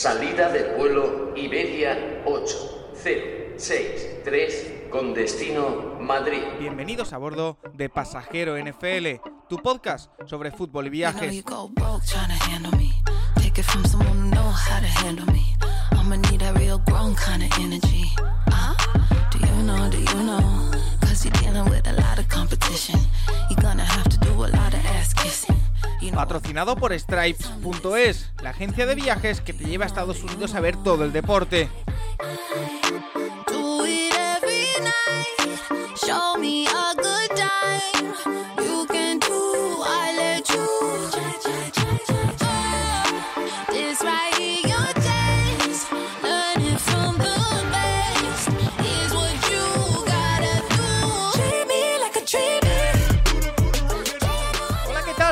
Salida del vuelo Iberia 8063 con destino Madrid. Bienvenidos a bordo de Pasajero NFL, tu podcast sobre fútbol y viajes. Patrocinado por Stripes.es, la agencia de viajes que te lleva a Estados Unidos a ver todo el deporte.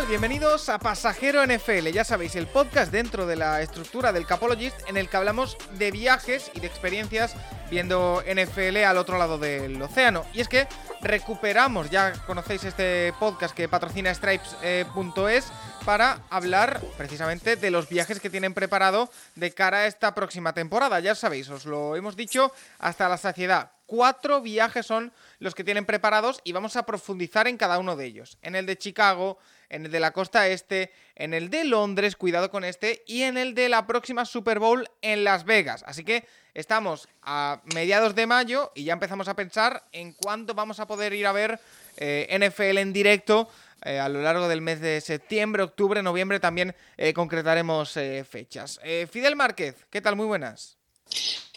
Bienvenidos a Pasajero NFL, ya sabéis, el podcast dentro de la estructura del Capologist en el que hablamos de viajes y de experiencias viendo NFL al otro lado del océano. Y es que recuperamos, ya conocéis este podcast que patrocina Stripes.es para hablar precisamente de los viajes que tienen preparado de cara a esta próxima temporada. Ya sabéis, os lo hemos dicho hasta la saciedad. Cuatro viajes son los que tienen preparados y vamos a profundizar en cada uno de ellos. En el de Chicago, en el de la costa este, en el de Londres, cuidado con este, y en el de la próxima Super Bowl en Las Vegas. Así que estamos a mediados de mayo y ya empezamos a pensar en cuándo vamos a poder ir a ver eh, NFL en directo. Eh, a lo largo del mes de septiembre, octubre, noviembre también eh, concretaremos fechas. Fidel Márquez, ¿qué tal? Muy buenas.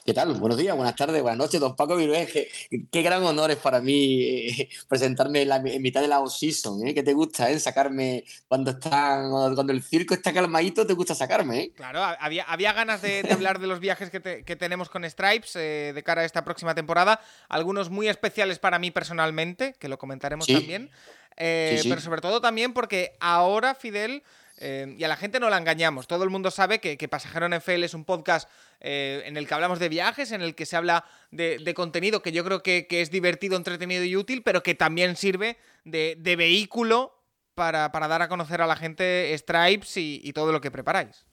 ¿Qué tal? Buenos días, buenas tardes, buenas noches, don Paco Virués. Qué, gran honor es para mí eh, presentarme en, la, mitad de la off-season. ¿eh? ¿Qué te gusta, eh? Sacarme cuando están, cuando el circo está calmadito, te gusta sacarme, ¿eh? Claro, había, había ganas de, hablar de los viajes que, tenemos con Stripes eh, de cara a esta próxima temporada. Algunos muy especiales para mí personalmente, que lo comentaremos también. Pero sobre todo también porque ahora, Fidel eh, y a la gente no la engañamos. Todo el mundo sabe que, Pasajero NFL es un podcast eh, en el que hablamos de viajes, en el que se habla de, contenido que yo creo que, es divertido, entretenido y útil, pero que también sirve de, vehículo para, dar a conocer a la gente Stripes y todo lo que preparáis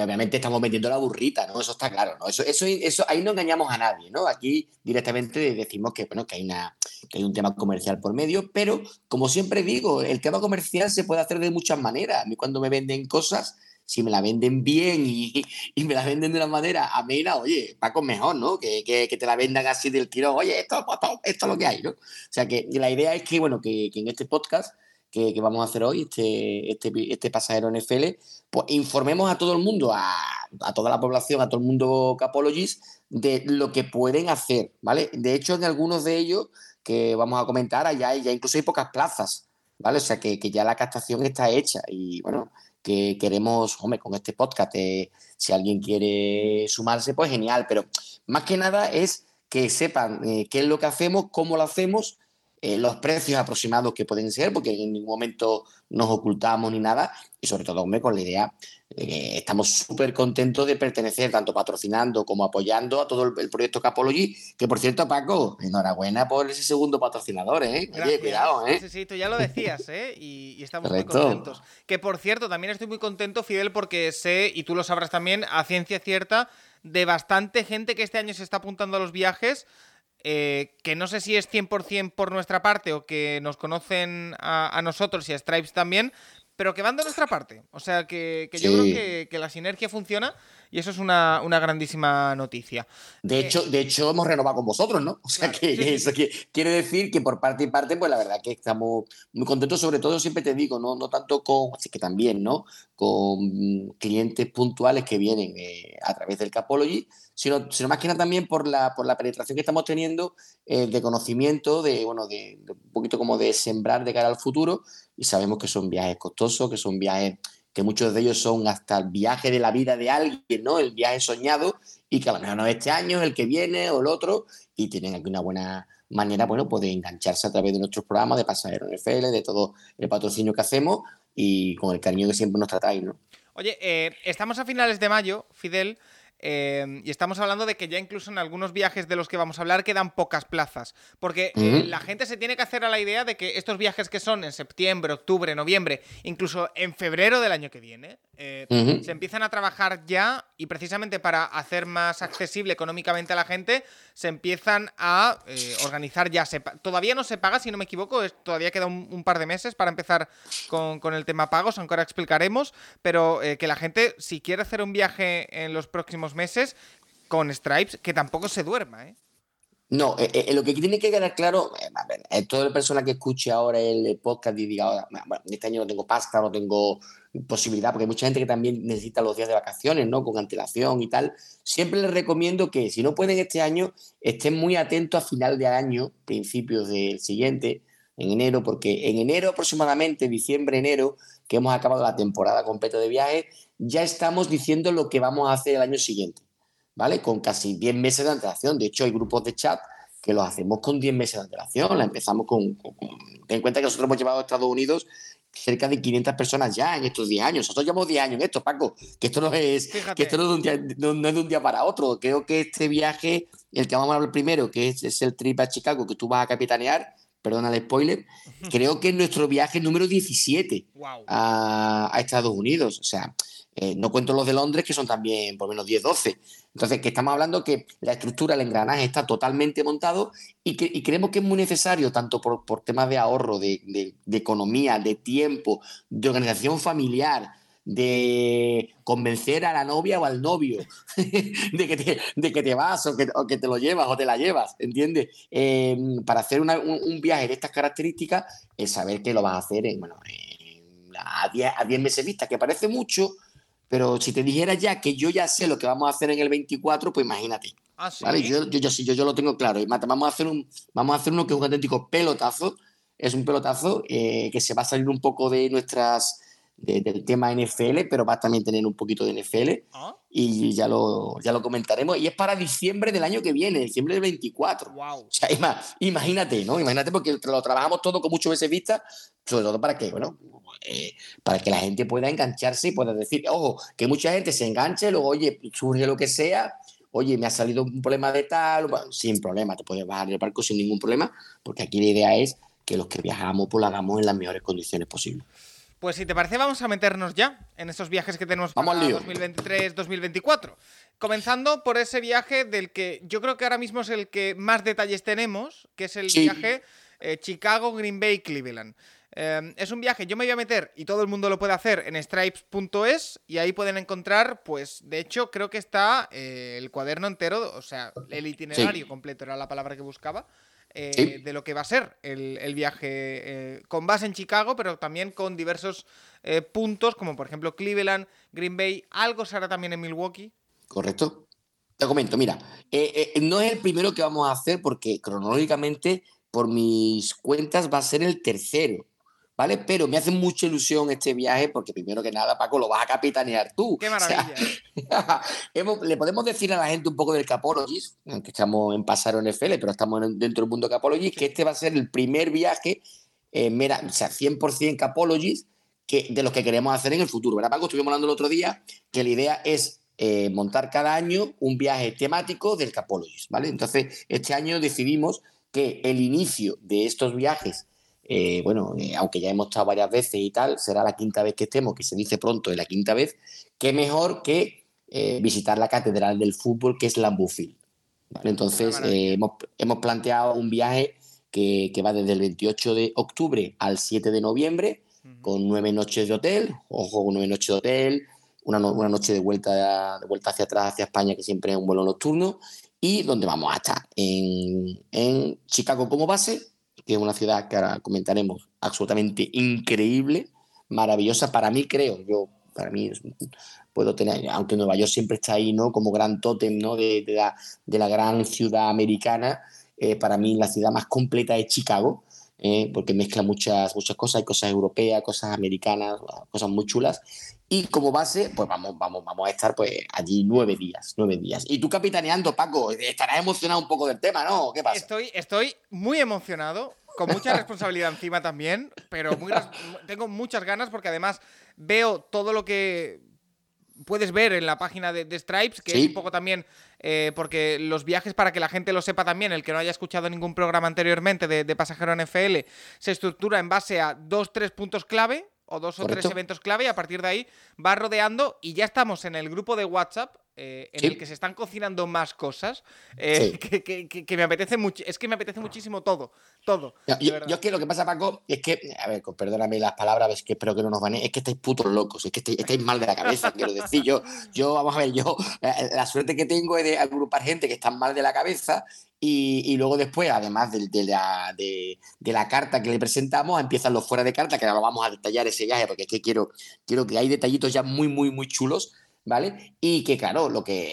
obviamente estamos metiendo la burrita, ¿no? Eso está claro, ¿no? Eso, eso, eso, ahí no engañamos a nadie, ¿no? Aquí directamente decimos que, bueno, que hay, una, que hay un tema comercial por medio, pero como siempre digo, el tema comercial se puede hacer de muchas maneras. A mí cuando me venden cosas, si me la venden bien y, y me la venden de una manera amena, oye, Paco, mejor, ¿no? Que, que, que, te la vendan así del tirón, oye, esto, esto, es lo que hay, ¿no? O sea, que la idea es que, bueno, que en este podcast que, vamos a hacer hoy, este, este, este pasajero NFL, pues informemos a todo el mundo, a, toda la población, a todo el mundo Capologist, de lo que pueden hacer, ¿vale? De hecho, en algunos de ellos que vamos a comentar, allá ya incluso hay pocas plazas, ¿vale? O sea, que, ya la captación está hecha y, bueno, que queremos, hombre, con este podcast, eh, si alguien quiere sumarse, pues genial, pero más que nada es que sepan eh, qué es lo que hacemos, cómo lo hacemos eh, los precios aproximados que pueden ser, porque en ningún momento nos ocultamos ni nada, y sobre todo, hombre, con la idea que estamos súper contentos de pertenecer, tanto patrocinando como apoyando a todo el, proyecto Capology, que por cierto, Paco, enhorabuena por ese segundo patrocinador, ¿eh? Oye, cuidado, ¿eh? Sí, sí, tú ya lo decías, ¿eh? Y, estamos muy contentos. Que por cierto, también estoy muy contento, Fidel, porque sé, y tú lo sabrás también, a ciencia cierta, de bastante gente que este año se está apuntando a los viajes eh, que no sé si es 100% por nuestra parte o que nos conocen a, nosotros y a Stripes también, pero que van de nuestra parte. O sea, que, yo creo que, la sinergia funciona y eso es una, grandísima noticia. De, eh, hecho, de hecho, hemos renovado con vosotros, ¿no? O sea, que, eso quiere decir que por parte y parte, pues la verdad que estamos muy contentos, sobre todo, siempre te digo, no, no tanto con, así que también, ¿no? Con clientes puntuales que vienen eh, a través del Capology, sino, sino más que nada también por la, por la penetración que estamos teniendo eh, de conocimiento, de, bueno, de, un poquito como de sembrar de cara al futuro, y sabemos que son viajes costosos, que son viajes que muchos de ellos son hasta el viaje de la vida de alguien, ¿no? El viaje soñado, y que a lo mejor no es este año, el que viene o el otro, y tienen aquí una buena manera, bueno, pues de engancharse a través de nuestros programas de Pasajero NFL, de todo el patrocinio que hacemos y con el cariño que siempre nos tratáis, ¿no? Oye, eh, estamos a finales de mayo, Fidel, Eh, y estamos hablando de que ya incluso en algunos viajes de los que vamos a hablar quedan pocas plazas. Porque eh, la gente se tiene que hacer a la idea de que estos viajes que son en septiembre, octubre, noviembre, incluso en febrero del año que viene, eh, se empiezan a trabajar ya y precisamente para hacer más accesible económicamente a la gente, se empiezan a organizar ya. todavía no se paga, si no me equivoco, todavía queda un, par de meses para empezar con, con, el tema pagos, aunque ahora explicaremos, pero que la gente, si quiere hacer un viaje en los próximos meses con Stripes, que tampoco se duerma, ¿eh? No, eh, eh, lo que tiene que quedar claro, eh, toda la persona que escuche ahora el podcast y diga, bueno, este año no tengo pasta, no tengo posibilidad, porque hay mucha gente que también necesita los días de vacaciones, ¿no? Con antelación y tal. Siempre les recomiendo que si no pueden este año, estén muy atentos a final de año, principios del siguiente, en enero, porque en enero aproximadamente, diciembre, enero, que hemos acabado la temporada completa de viajes, ya estamos diciendo lo que vamos a hacer el año siguiente, ¿vale? Con casi 10 meses de antelación. De hecho, hay grupos de chat que los hacemos con 10 meses de antelación. La empezamos con, Ten en cuenta que nosotros hemos llevado a Estados Unidos cerca de 500 personas ya en estos 10 años. Nosotros llevamos 10 años en esto, Paco, que esto no es, que esto no es, de un día, no, es de un día para otro. Creo que este viaje, el que vamos a hablar primero, que es, el trip a Chicago, que tú vas a capitanear, perdona el spoiler, creo que es nuestro viaje número 17 a, a, Estados Unidos. O sea, eh, no cuento los de Londres, que son también por menos 10, 12. Entonces, que estamos hablando que la estructura, el engranaje está totalmente montado y, que, creemos que es muy necesario, tanto por, temas de ahorro, de, economía, de tiempo, de organización familiar, de convencer a la novia o al novio de, que te, de que te vas o que, te lo llevas o te la llevas, ¿entiendes? Eh, para hacer un, viaje de estas características, es saber que lo vas a hacer en, bueno, a 10 a meses vista, que parece mucho, pero si te dijera ya que yo ya sé lo que vamos a hacer en el 24, pues imagínate. Ah, yo, yo, yo, yo, lo tengo claro. Y vamos a hacer un, vamos a hacer uno que es un auténtico pelotazo. Es un pelotazo eh, que se va a salir un poco de nuestras del tema NFL, pero va a también tener un poquito de NFL ah. y ya lo, ya lo comentaremos. Y es para diciembre del año que viene, diciembre del 24. Wow. O sea, imagínate, ¿no? Imagínate porque lo trabajamos todo con mucho veces vista, sobre todo para que, bueno, eh, para que la gente pueda engancharse y pueda decir, ojo, que mucha gente se enganche, luego, oye, surge lo que sea, oye, me ha salido un problema de tal, sin problema, te puedes bajar el barco sin ningún problema, porque aquí la idea es que los que viajamos, pues lo hagamos en las mejores condiciones posibles. Pues si te parece, vamos a meternos ya en esos viajes que tenemos para 2023-2024. Comenzando por ese viaje del que yo creo que ahora mismo es el que más detalles tenemos, que es el viaje eh, Chicago-Green Bay-Cleveland. Em, es un viaje, yo me voy a meter, y todo el mundo lo puede hacer, en stripes.es, y ahí pueden encontrar, pues, de hecho, creo que está eh, el cuaderno entero, o sea, el itinerario completo era la palabra que buscaba, eh, de lo que va a ser el, viaje eh, con base en Chicago, pero también con diversos puntos, como por ejemplo Cleveland, Green Bay, algo se hará también en Milwaukee. Correcto. Te comento, mira, no es el primero que vamos a hacer porque cronológicamente, por mis cuentas, va a ser el tercero. ¿Vale? Pero me hace mucha ilusión este viaje porque primero que nada, Paco, lo vas a capitanear tú. ¡Qué maravilla! le podemos decir a la gente un poco del Capologist, aunque estamos en Pasaro NFL, pero estamos dentro del mundo Capologist, que este va a ser el primer viaje, eh, mira, o sea, 100% Capologist, que, de los que queremos hacer en el futuro, ¿verdad, Paco? Estuvimos hablando el otro día que la idea es eh, montar cada año un viaje temático del Capologist, ¿vale? Entonces, este año decidimos que el inicio de estos viajes eh, bueno, eh, aunque ya hemos estado varias veces y tal, será la quinta vez que estemos, que se dice pronto, es la quinta vez, qué mejor que eh, visitar la Catedral del Fútbol, que es Lambufield. Entonces, hemos, hemos, planteado un viaje que, que, va desde el 28 de octubre al 7 de noviembre, con nueve noches de hotel, ojo, nueve noches de hotel, una, una noche de vuelta, de vuelta hacia atrás, hacia España, que siempre es un vuelo nocturno, y donde vamos a estar en, en Chicago como base, que es una ciudad que ahora comentaremos, absolutamente increíble, maravillosa. Para mí, creo, yo, para mí, puedo tener, aunque Nueva York siempre está ahí, ¿no? Como gran tótem, ¿no? De, la, gran ciudad americana, eh, para mí la ciudad más completa es Chicago. Eh, porque mezcla muchas, muchas cosas, hay cosas europeas, cosas americanas, cosas muy chulas. Y como base, pues vamos, vamos, vamos a estar pues allí nueve días, nueve días. Y tú capitaneando, Paco, estarás emocionado un poco del tema, ¿no? ¿Qué pasa? Estoy, estoy muy emocionado, con mucha responsabilidad encima también, pero tengo muchas ganas porque además veo todo lo que puedes ver en la página de, Stripes, que es un poco también, eh, porque los viajes, para que la gente lo sepa también, el que no haya escuchado ningún programa anteriormente de, de Pasajero NFL, se estructura en base a dos, tres puntos clave o dos o tres eventos clave y a partir de ahí va rodeando y ya estamos en el grupo de WhatsApp eh, en el que se están cocinando más cosas eh, que, me apetece mucho es que me apetece muchísimo todo todo yo, es que lo que pasa Paco es que a ver perdóname las palabras es que espero que no nos van es que estáis putos locos es que estáis, mal de la cabeza quiero decir yo yo vamos a ver yo eh, la suerte que tengo es de agrupar gente que está mal de la cabeza y, luego después, además de, de, la, de, la, carta que le presentamos, empiezan los fuera de carta, que ahora vamos a detallar ese viaje, porque es que quiero, quiero que hay detallitos ya muy, muy, muy chulos, ¿vale? Y que, claro, lo que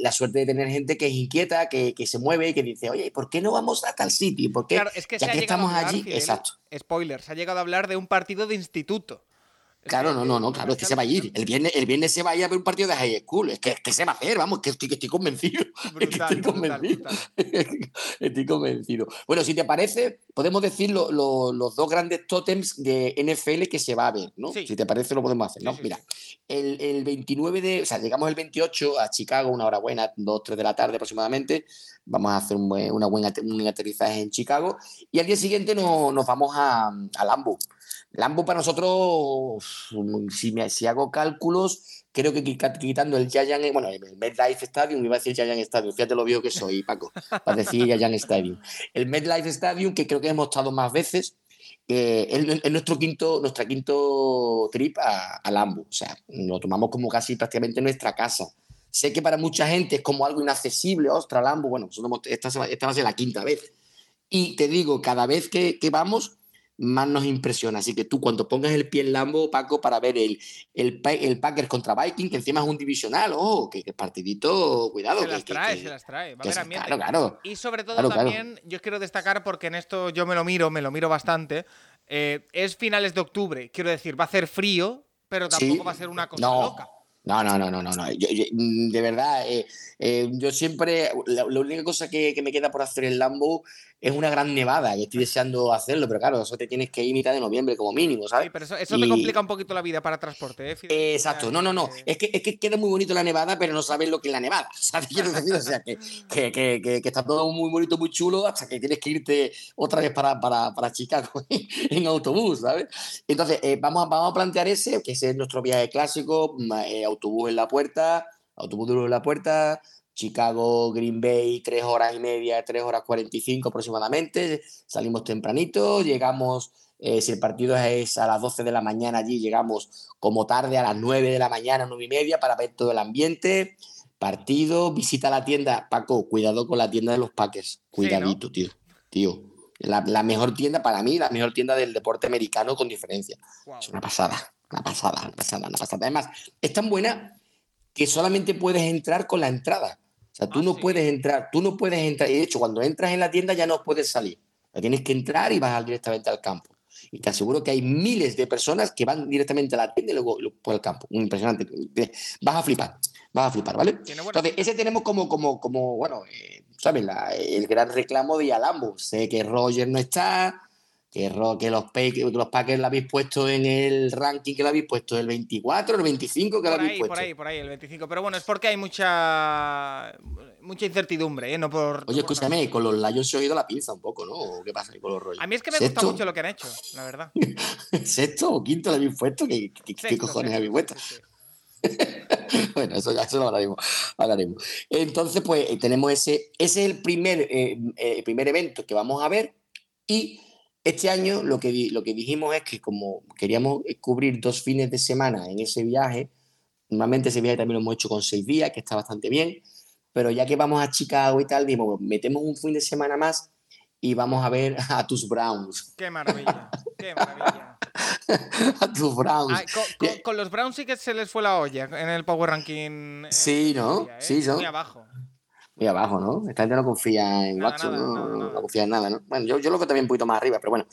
la suerte de tener gente que es inquieta, que, que se mueve y que dice, oye, ¿por qué no vamos a tal sitio? ¿Por qué? Claro, es que ya que estamos allí, exacto. Spoiler, se ha llegado a hablar de un partido de instituto. Claro, no, no, no, claro, es que se va a ir. El viernes, el viernes se va a ir a ver un partido de high school. Es que, que se va a hacer, vamos, que estoy, que estoy convencido. estoy convencido. estoy convencido. Bueno, si te parece, podemos decir los dos grandes tótems de NFL que se va a ver, ¿no? Si te parece, lo podemos hacer, ¿no? Mira, el, el, 29 de. O sea, llegamos el 28 a Chicago, una hora buena, dos, tres de la tarde aproximadamente. Vamos a hacer un, una buena, un aterrizaje en Chicago. Y al día siguiente nos vamos a, a Lambo. Lambo para nosotros, si, me, si hago cálculos, creo que quitando el Giant, bueno, el MedLife Stadium, iba a decir Giant Stadium, fíjate lo viejo que soy, Paco, para decir Giant Stadium. El MedLife Stadium, que creo que hemos estado más veces, eh, es, nuestro quinto, nuestra quinto trip a, a, Lambo, o sea, lo tomamos como casi prácticamente nuestra casa. Sé que para mucha gente es como algo inaccesible, ostras, Lambo, bueno, esta, esta va a ser la quinta vez. Y te digo, cada vez que, que vamos, más nos impresiona. Así que tú cuando pongas el pie en Lambo, Paco, para ver el, el, el Packers contra Viking, que encima es un divisional, oh, que, partidito, cuidado. Se las trae, se las trae. Va a haber ambiente. Claro, claro. Y sobre todo también, yo quiero destacar, porque en esto yo me lo miro, me lo miro bastante, eh, es finales de octubre. Quiero decir, va a hacer frío, pero tampoco va a ser una cosa loca. No, no, no, no, no, no. Mm, de verdad, eh, eh, yo siempre, la, única cosa que, que, me queda por hacer en Lambo es una gran nevada y estoy deseando hacerlo, pero claro, eso te tienes que ir mitad de noviembre como mínimo, ¿sabes? Sí, pero eso, eso te complica un poquito la vida para transporte, ¿eh? exacto, no, no, no. Es que, es que queda muy bonito la nevada, pero no sabes lo que es la nevada, ¿sabes? Quiero decir, o sea, que, que, que, que, está todo muy bonito, muy chulo, hasta que tienes que irte otra vez para, para, para Chicago en autobús, ¿sabes? Entonces, eh, vamos, a, vamos a plantear ese, que ese es nuestro viaje clásico, eh, autobús en la puerta, autobús duro en la puerta, Chicago, Green Bay, tres horas y media, tres horas 45 aproximadamente. Salimos tempranito, llegamos, eh, si el partido es a las 12 de la mañana allí, llegamos como tarde a las 9 de la mañana, 9 y media, para ver todo el ambiente. Partido, visita la tienda. Paco, cuidado con la tienda de los Packers. Cuidadito, tío. Tío. La, mejor tienda, para mí, la mejor tienda del deporte americano con diferencia. Es una pasada, una pasada, una pasada, una pasada. Además, es tan buena que solamente puedes entrar con la entrada. Sea, tú ah, no puedes entrar, tú no puedes entrar. De hecho, cuando entras en la tienda ya no puedes salir. tienes que entrar y vas directamente al campo. Y te aseguro que hay miles de personas que van directamente a la tienda y luego por el campo. Impresionante. Vas a flipar. Vas a flipar, ¿vale? Entonces, ese tenemos como, como, como bueno, eh, ¿sabes? el gran reclamo de Alambo. Sé que Roger no está, que, que los, los Packers lo habéis puesto en el ranking que lo habéis puesto, el 24, el 25 que lo habéis puesto. Por ahí, por ahí, el 25. Pero bueno, es porque hay mucha mucha incertidumbre, ¿eh? No por, Oye, escúchame, con los Lions he oído la pinza un poco, ¿no? ¿Qué pasa con los rollos? A mí es que me gusta mucho lo que han hecho, la verdad. ¿Sexto o quinto lo habéis puesto? ¿Qué, qué, cojones habéis puesto? bueno, eso ya eso lo hablaremos, hablaremos. Entonces, pues eh, tenemos ese, ese es el primer, eh, eh, primer evento que vamos a ver y este año lo que, lo que dijimos es que como queríamos cubrir dos fines de semana en ese viaje, normalmente ese viaje también lo hemos hecho con seis días, que está bastante bien, pero ya que vamos a Chicago y tal, dijimos, metemos un fin de semana más y vamos a ver a tus Browns. Qué maravilla, qué maravilla. a tus Browns. con, los Browns sí que se les fue la olla en el Power Ranking. Eh, sí, ¿no? ¿eh? Sí, ¿no? Muy abajo muy abajo, ¿no? Esta gente no confía en Watson, ¿no? ¿no? confía en nada, ¿no? Bueno, yo, yo lo que también un poquito más arriba, pero bueno.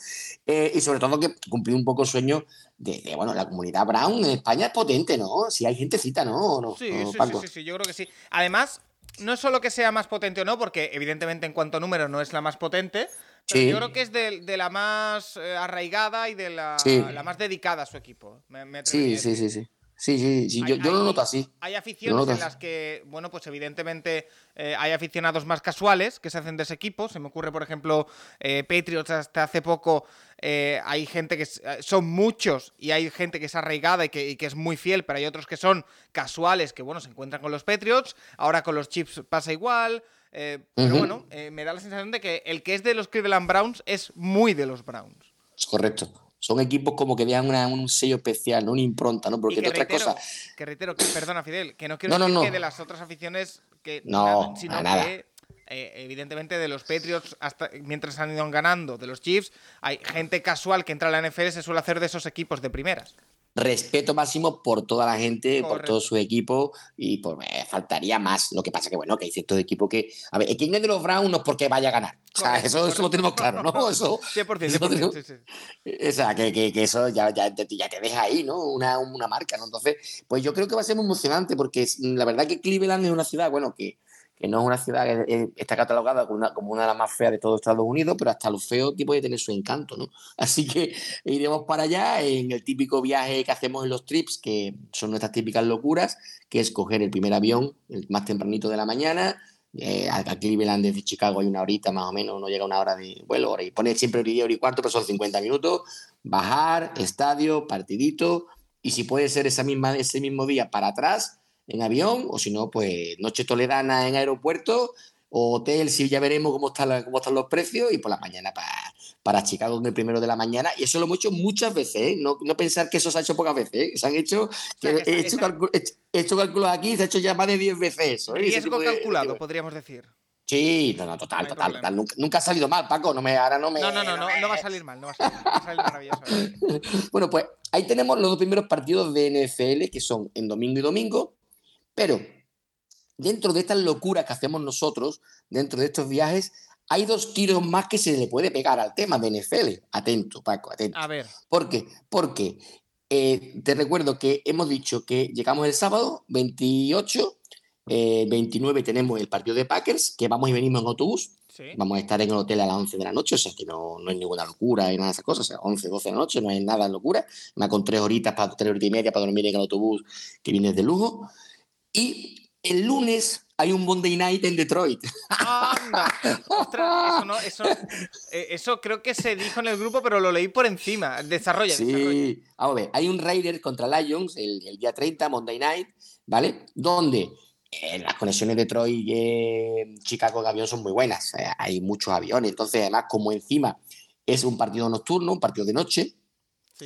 Eh, y sobre todo que cumplí un poco el sueño de, bueno, la comunidad Brown en España es potente, ¿no? Si hay gentecita, ¿no? ¿no? Sí, sí, sí, sí, yo creo que sí. Además, no es solo que sea más potente o no, porque evidentemente en cuanto a número no es la más potente, pero yo creo que es de, la más eh, arraigada y de la, la, más dedicada a su equipo. sí, sí, sí, sí. Sí, sí, sí. Yo, yo lo noto así. Hay aficiones en las que, bueno, pues evidentemente eh, hay aficionados más casuales que se hacen de ese equipo. Se me ocurre, por ejemplo, eh, Patriots hasta hace poco. Eh, hay gente que son muchos y hay gente que es arraigada y que, es muy fiel, pero hay otros que son casuales que, bueno, se encuentran con los Patriots. Ahora con los Chips pasa igual. pero bueno, me da la sensación de que el que es de los Cleveland Browns es muy de los Browns. Es correcto son equipos como que dejan un sello especial, ¿no? una impronta, ¿no? Porque que otra cosa. Que reitero, que, perdona, Fidel, que no quiero decir que de las otras aficiones que no, sino que eh, evidentemente de los Patriots hasta mientras han ido ganando, de los Chiefs, hay gente casual que entra a la NFL se suele hacer de esos equipos de primeras respeto máximo por toda la gente, por todo su equipo y por me faltaría más. Lo que pasa que, bueno, que hay ciertos equipos que. A ver, ¿quién es de los Browns no es porque vaya a ganar? O sea, eso, eso, lo tenemos claro, ¿no? Eso. 100%, sí, sí. O sea, que, que, que eso ya, ya, te, ya, te deja ahí, ¿no? Una, una marca, ¿no? Entonces, pues yo creo que va a ser muy emocionante porque la verdad que Cleveland es una ciudad, bueno, que que no es una ciudad que está catalogada como una, de las más feas de todo Estados Unidos, pero hasta lo feo que puede tener su encanto, ¿no? Así que iremos para allá en el típico viaje que hacemos en los trips, que son nuestras típicas locuras, que es coger el primer avión el más tempranito de la mañana, eh, a Cleveland desde Chicago hay una horita más o menos, no llega una hora de vuelo, y poner siempre hora y cuarto, pero son 50 minutos, bajar, estadio, partidito, y si puede ser esa misma, ese mismo día para atrás, en avión, o si no, pues noche toledana en aeropuerto, o hotel, si ya veremos cómo, está cómo están los precios, y por la mañana para, para Chicago el primero de la mañana. Y eso lo hemos hecho muchas veces, ¿eh? no, no, pensar que eso se ha hecho pocas veces, ¿eh? se han hecho, he, hecho cálculos aquí, se ha hecho ya más de 10 veces eso. ¿eh? Riesgo calculado, podríamos decir. Sí, no, no, total, total, total. Nunca, ha salido mal, Paco. No me, ahora no me. No, no, no, no, no, va a salir mal, no va a salir, maravilloso. bueno, pues ahí tenemos los dos primeros partidos de NFL, que son en domingo y domingo. Pero dentro de estas locuras que hacemos nosotros, dentro de estos viajes, hay dos tiros más que se le puede pegar al tema de NFL. Atento, Paco, atento. A ver. ¿Por qué? Porque eh, te recuerdo que hemos dicho que llegamos el sábado 28, 29 eh, tenemos el partido de Packers, que vamos y venimos en autobús. Vamos a estar en el hotel a las 11 de la noche, o sea que no, no es ninguna locura y nada de esas cosas, o sea, 11, 12 de la noche, no es nada locura. Me con tres horitas, para, tres horitas y media para dormir en el autobús que viene de lujo. Y el lunes hay un Monday Night en Detroit. ¡Anda! eso, eh, eso, creo que se dijo en el grupo, pero lo leí por encima. Desarrolla, sí. Vamos a ver, hay un Raiders contra Lions el, día 30, Monday Night, ¿vale? Donde eh, las conexiones de Detroit eh, Chicago de avión son muy buenas. hay muchos aviones. Entonces, además, como encima es un partido nocturno, un partido de noche,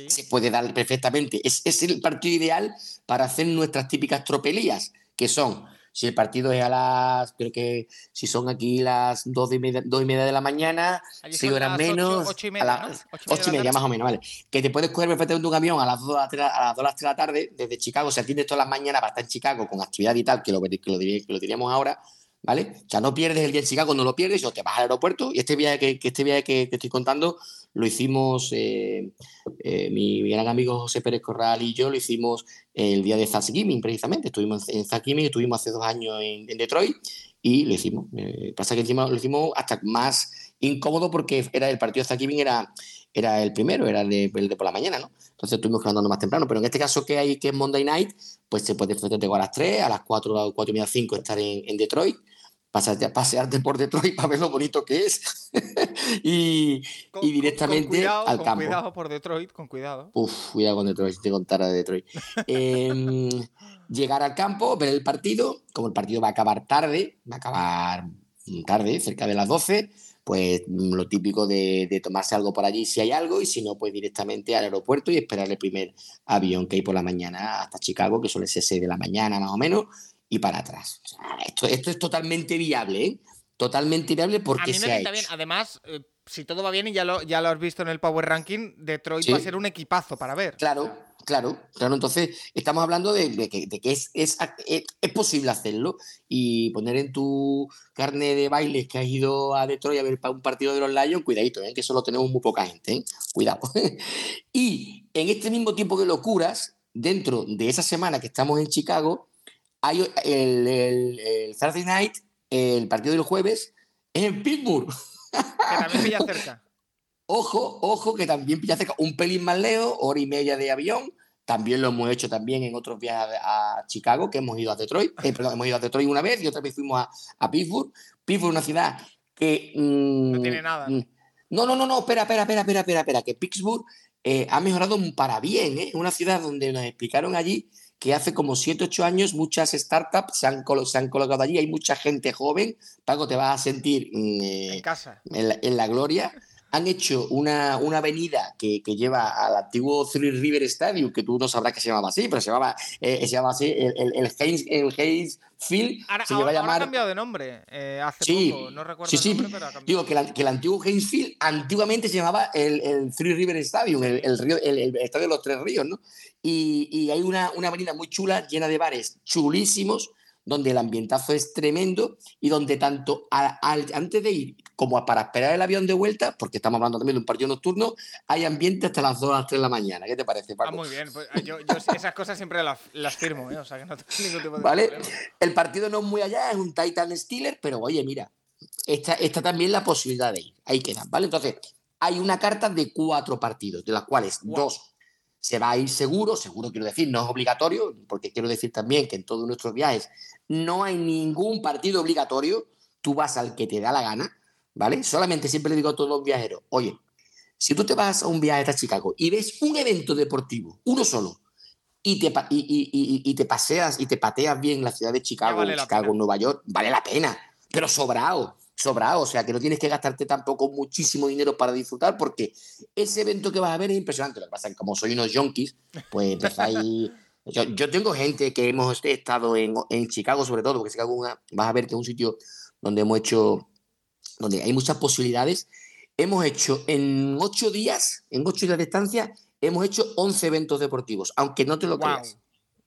se puede dar perfectamente. Es, es el partido ideal para hacer nuestras típicas tropelías que son, si el partido es a las, creo que si son aquí las dos y media, dos y media de la mañana, si horas menos, ocho, y media, a las ocho, y media más o menos, ¿vale? Que te puedes coger perfectamente un camión a las 2 a las 2 de la tarde desde Chicago, si atiendes todas las mañanas para estar en Chicago con actividad y tal, que lo, que lo, que lo diríamos ahora, ¿vale? O sea, no pierdes el día en Chicago, no lo pierdes, o te vas al aeropuerto y este viaje que, este viaje que, estoy contando lo hicimos, eh, eh, mi, gran amigo José Pérez Corral y yo lo hicimos el día de Thanksgiving, precisamente. Estuvimos en Thanksgiving, estuvimos hace dos años en, Detroit y lo hicimos. Eh, pasa que encima lo hicimos hasta más incómodo porque era el partido de Thanksgiving era, era el primero, era el de, por la mañana, ¿no? Entonces estuvimos andando más temprano. Pero en este caso que hay que es Monday Night, pues se puede a las 3, a las 4, a las 4 y media, 5 estar en Detroit pasearte por Detroit para ver lo bonito que es y, directamente al campo. Con cuidado por Detroit, con cuidado. Uf, cuidado con Detroit, si te contara de Detroit. Em, llegar al campo, ver el partido, como el partido va a acabar tarde, va a acabar tarde, cerca de las 12, pues lo típico de, de, tomarse algo por allí si hay algo y si no, pues directamente al aeropuerto y esperar el primer avión que hay por la mañana hasta Chicago, que suele ser 6 de la mañana más o menos, y para atrás. esto, esto es totalmente viable, ¿eh? Totalmente viable porque se ha hecho. bien. Además, eh, si todo va bien y ya lo, ya lo has visto en el Power Ranking, Detroit va a ser un equipazo para ver. Claro, claro, claro. Entonces, estamos hablando de, que, es, es, es, posible hacerlo y poner en tu carne de bailes que has ido a Detroit a ver un partido de los Lions, cuidadito, ¿eh? que eso lo tenemos muy poca gente, ¿eh? cuidado. y en este mismo tiempo de locuras, dentro de esa semana que estamos en Chicago, hay el, el, Thursday Night, el partido del jueves, es en Pittsburgh. Que también pilla cerca. Ojo, ojo, que también pilla cerca. Un pelín más lejos, hora y media de avión, también lo hemos hecho también en otros viajes a, Chicago, que hemos ido a Detroit, eh, perdón, hemos ido a Detroit una vez y otra vez fuimos a, a Pittsburgh. Pittsburgh es una ciudad que... Mm, no tiene nada. Mm, no, no, no, no, espera, espera, espera, espera, espera, espera, que Pittsburgh eh, ha mejorado para bien, ¿eh? Una ciudad donde nos explicaron allí que hace como 7, 8 años muchas startups se han, se han colocado allí, hay mucha gente joven, Paco, te vas a sentir mm, en, casa. En, la, gloria. Han hecho una, una avenida que, que, lleva al antiguo Three River Stadium, que tú no sabrás que se llamaba así, pero se llamaba, eh, se llamaba así, el, el, el, Hayes, el Hayes Phil ahora, se lleva a llamar. ha cambiado de nombre eh, hace sí, poco, no recuerdo sí, el nombre, sí. pero ha cambiado. Digo que, la, que el antiguo Hayesfield antiguamente se llamaba el, el Three River Stadium, el, el, río, el, estadio de los tres ríos, ¿no? Y, y hay una, una avenida muy chula, llena de bares chulísimos, donde el ambientazo es tremendo y donde tanto a, a, antes de ir como para esperar el avión de vuelta, porque estamos hablando también de un partido nocturno, hay ambiente hasta las 2 o las 3 de la mañana. ¿Qué te parece, Paco? Ah, muy bien. Pues, yo, yo, esas cosas siempre las, las firmo, ¿eh? o sea que no tengo ningún tipo de ¿Vale? problema. El partido no es muy allá, es un Titan Steeler, pero oye, mira, está, está también la posibilidad de ir. Ahí quedan, ¿vale? Entonces, hay una carta de cuatro partidos, de las cuales wow. dos se va a ir seguro, seguro quiero decir, no es obligatorio, porque quiero decir también que en todos nuestros viajes no hay ningún partido obligatorio, tú vas al que te da la gana, ¿vale? Solamente siempre le digo a todos los viajeros, oye, si tú te vas a un viaje a Chicago y ves un evento deportivo, uno solo, y te, y, y, y te paseas y te pateas bien la ciudad de Chicago, vale Chicago, Nueva York, vale la pena, pero sobrado sobrado, o sea que no tienes que gastarte tampoco muchísimo dinero para disfrutar porque ese evento que vas a ver es impresionante. Lo que pasa es que como soy unos yonkis, pues empezáis... yo, yo, tengo gente que hemos estado en, en Chicago sobre todo, porque Chicago una, vas a ver que es un sitio donde hemos hecho, donde hay muchas posibilidades. Hemos hecho en ocho días, en ocho días de estancia, hemos hecho 11 eventos deportivos, aunque no te lo Wow. creas.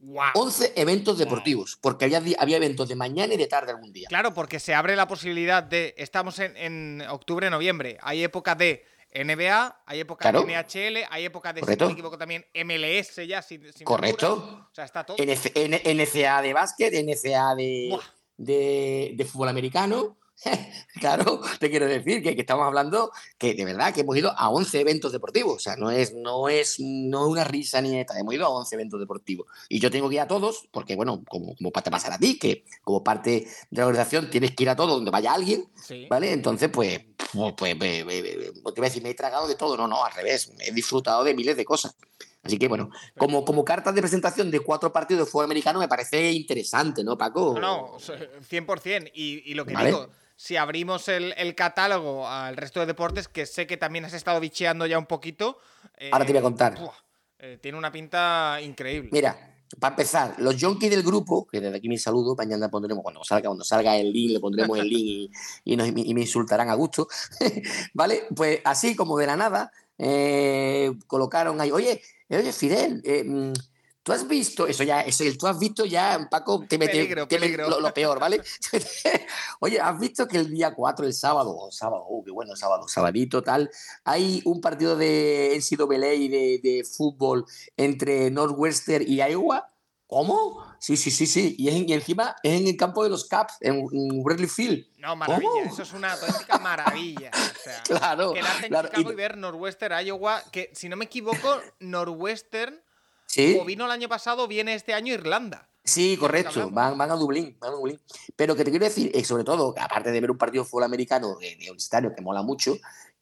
Wow. 11 eventos deportivos, porque había, había eventos de mañana y de tarde algún día. Claro, porque se abre la posibilidad de. Estamos en, en octubre, noviembre. Hay época de NBA, hay época Claro. de NHL, hay época de, Correcto. si no me equivoco, también MLS ya. Sin, sin Correcto. figuras. O sea, está todo. NF N- NCA de básquet, NCA de, de fútbol americano. claro, te quiero decir que, que estamos hablando que de verdad que hemos ido a 11 eventos deportivos. O sea, no es, no es, no es una risa ni neta. Hemos ido a 11 eventos deportivos. Y yo tengo que ir a todos, porque bueno, como, como te pasar a ti, que como parte de la organización tienes que ir a todo donde vaya alguien, Sí. ¿vale? Entonces, pues, pues, pues, pues, pues, pues, te voy a decir, me he tragado de todo. No, no, al revés. He disfrutado de miles de cosas. Así que bueno, como, como cartas de presentación de cuatro partidos de fútbol americano me parece interesante, ¿no, Paco? No, no, o sea, 100%. Y, y lo que Vale. digo, si abrimos el, el catálogo al resto de deportes, que sé que también has estado bicheando ya un poquito. eh, Ahora te voy a contar. buah, eh, tiene una pinta increíble. Mira, para empezar, los junkies del grupo, que desde aquí mi saludo, mañana pondremos, cuando salga, cuando salga el link, le pondremos el link y, y nos- y me insultarán a gusto, ¿vale? Pues así como de la nada, eh, colocaron ahí, oye, oye, Fidel, eh, mm, tú has visto, eso ya, eso, el tú has visto ya, Paco, te mete Peligro, te mete peligro. lo, lo peor, ¿vale? oye, has visto que el día 4, el sábado, oh, sábado, oh, qué bueno, sábado, sabadito, tal, hay un partido de NCAA y de, de fútbol entre Northwestern y Iowa. ¿Cómo? Sí, sí, sí, sí. Y, es en- y encima es en el campo de los Caps, en, en Wrigley Field. No, maravilla. ¿Cómo? Eso es una auténtica maravilla. O sea, Claro, quedarte en claro, Chicago y- y... ver Northwestern, Iowa, que si no me equivoco, Northwestern Sí, o vino el año pasado, viene este año Irlanda. sí, correcto. Van, van a Dublín, van a Dublín. Pero que te quiero decir, eh, sobre todo, aparte de ver un partido de fútbol americano de, de universitario que mola mucho,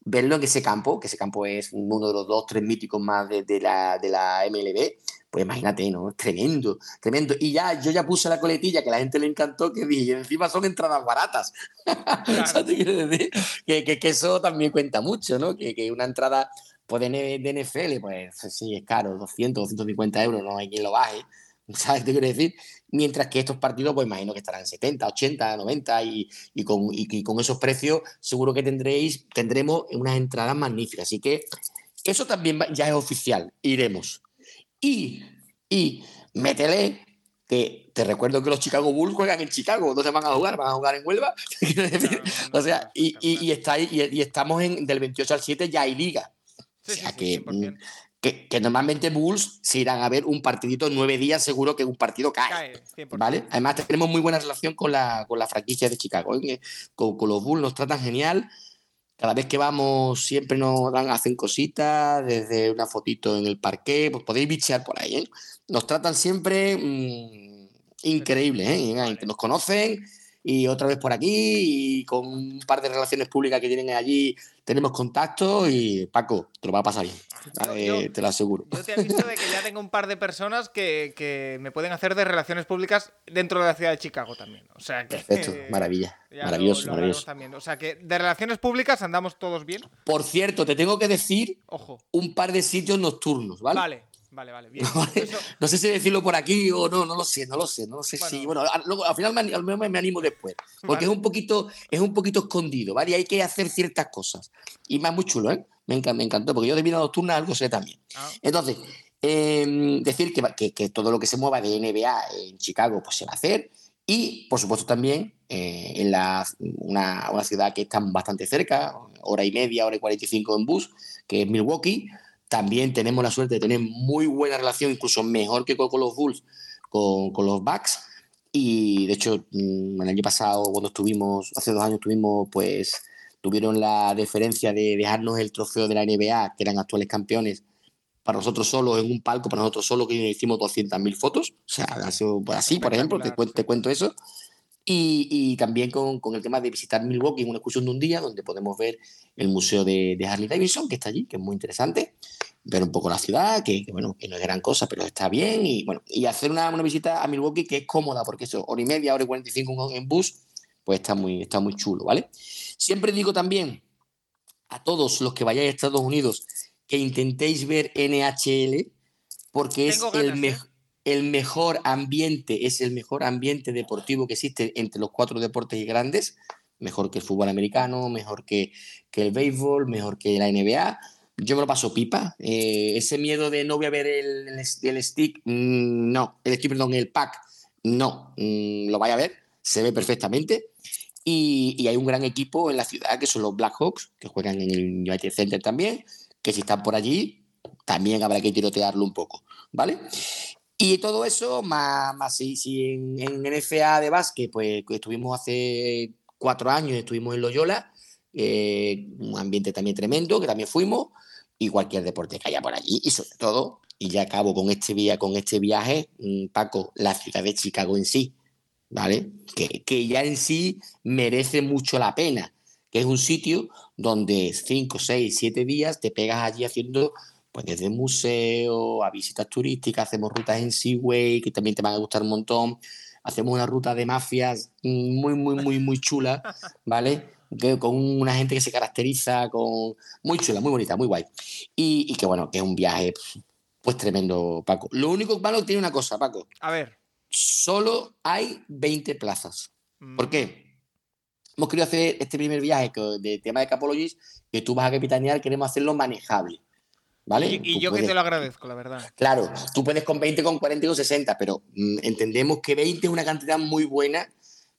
verlo en ese campo, que ese campo es uno de los dos, tres míticos más de, de la, de la MLB, pues imagínate, ¿no? Es tremendo, tremendo. Y ya, yo ya puse la coletilla que a la gente le encantó, que dije, encima son entradas baratas. O sea, te quiero decir que, que- que eso también cuenta mucho, ¿no? Que, que una entrada pues, de, NFL, pues sí, es caro, 200, 250 euros, no hay quien lo baje, ¿sabes? Te quiero decir, mientras que estos partidos, pues imagino que estarán 70, 80, 90 y, y con, y- y con esos precios seguro que tendréis, tendremos unas entradas magníficas. Así que eso también va- ya es oficial, iremos. Y, y métele que te recuerdo que los Chicago Bulls juegan en Chicago, ¿dónde van a jugar? ¿Van a jugar en Huelva? O sea, y, y- y está y estamos en, del 28 al 7 ya hay liga. Sí, O sea sí, que, 100%. que, que normalmente Bulls se irán a ver un partidito en nueve días, seguro que un partido cae. Cae, 100%. ¿Vale? Además, tenemos muy buena relación con la, con la franquicia de Chicago. ¿eh? Con, con los Bulls nos tratan genial. Cada vez que vamos, siempre nos dan, hacen cositas, desde una fotito en el parque, pues podéis bichear por ahí, ¿eh? Nos tratan siempre mm, increíble, ¿eh? Nos conocen y otra vez por aquí y con un par de relaciones públicas que tienen allí tenemos contacto y Paco, te lo va a pasar bien, te lo aseguro. Yo te he visto de que ya tengo un par de personas que, que, me pueden hacer de relaciones públicas dentro de la ciudad de Chicago también. O sea que, Perfecto, maravilla. Maravilloso, maravilloso. También. O sea que de relaciones públicas andamos todos bien. Por cierto, te tengo que decir Ojo. un par de sitios nocturnos, ¿vale? Vale. Vale, vale, bien. No sé si decirlo por aquí o no, no lo sé, no lo sé, no lo sé si. Bueno, luego, al final me, me, animo después, porque es un poquito, es un poquito escondido, ¿vale? Y hay que hacer ciertas cosas. Y más muy chulo, ¿eh? Me, encantó, me encantó porque yo de vida nocturna algo sé también. Ah. Entonces, em, decir que, que, todo lo que se mueva de NBA en Chicago, pues se va a hacer. Y, por supuesto, también eh, en la, una, una, ciudad que está bastante cerca, hora y media, hora y 45 en bus, que es Milwaukee, también tenemos la suerte de tener muy buena relación, incluso mejor que con, los Bulls, con, con, los Bucks. Y de hecho, mm, el año pasado, cuando estuvimos, hace dos años estuvimos, pues tuvieron la deferencia de dejarnos el trofeo de la NBA, que eran actuales campeones, para nosotros solos, en un palco, para nosotros solos, que hicimos 200.000 fotos. O sea, sido así, por ejemplo, te, te cuento eso. Y, y, también con, con, el tema de visitar Milwaukee en una excursión de un día, donde podemos ver el museo de, de Harley Davidson, que está allí, que es muy interesante ver un poco la ciudad, que, bueno, que no es gran cosa, pero está bien, y bueno, y hacer una, una, visita a Milwaukee que es cómoda, porque eso, hora y media, hora y 45 en bus, pues está muy, está muy chulo, ¿vale? Siempre digo también a todos los que vayáis a Estados Unidos que intentéis ver NHL, porque es el, ¿eh? el mejor ambiente, es el mejor ambiente deportivo que existe entre los cuatro deportes grandes, mejor que el fútbol americano, mejor que, que el béisbol, mejor que la NBA, yo me lo paso pipa. Eh, ese miedo de no voy a ver el, el, stick, mm, no. El stick, perdón, el pack, no. Mm, lo vaya a ver, se ve perfectamente. Y, y, hay un gran equipo en la ciudad que son los Blackhawks, que juegan en el United Center también, que si están por allí, también habrá que tirotearlo un poco, ¿vale? Y todo eso, más, más si, si en, en, NFA de básquet, pues estuvimos hace cuatro años, estuvimos en Loyola, eh, un ambiente también tremendo, que también fuimos, y cualquier deporte que haya por allí. Y sobre todo, y ya acabo con este, vía, con este viaje, mm, Paco, la ciudad de Chicago en sí, ¿vale? Que, que ya en sí merece mucho la pena, que es un sitio donde 5, 6, 7 días te pegas allí haciendo pues desde museo a visitas turísticas, hacemos rutas en Seaway, que también te van a gustar un montón, hacemos una ruta de mafias mm, muy, muy, muy, muy chula, ¿vale? Con una gente que se caracteriza con muy chula, muy bonita, muy guay. Y, que bueno, que es un viaje pues tremendo, Paco. Lo único malo tiene una cosa, Paco. A ver. Solo hay 20 plazas. ¿Por qué? Mm. Hemos querido hacer este primer viaje de tema de Capologies, que tú vas a capitanear, queremos hacerlo manejable. ¿Vale? Y, yo que te lo agradezco, la verdad. Claro, tú puedes con 20, con 40 y con 60, pero mm, entendemos que 20 es una cantidad muy buena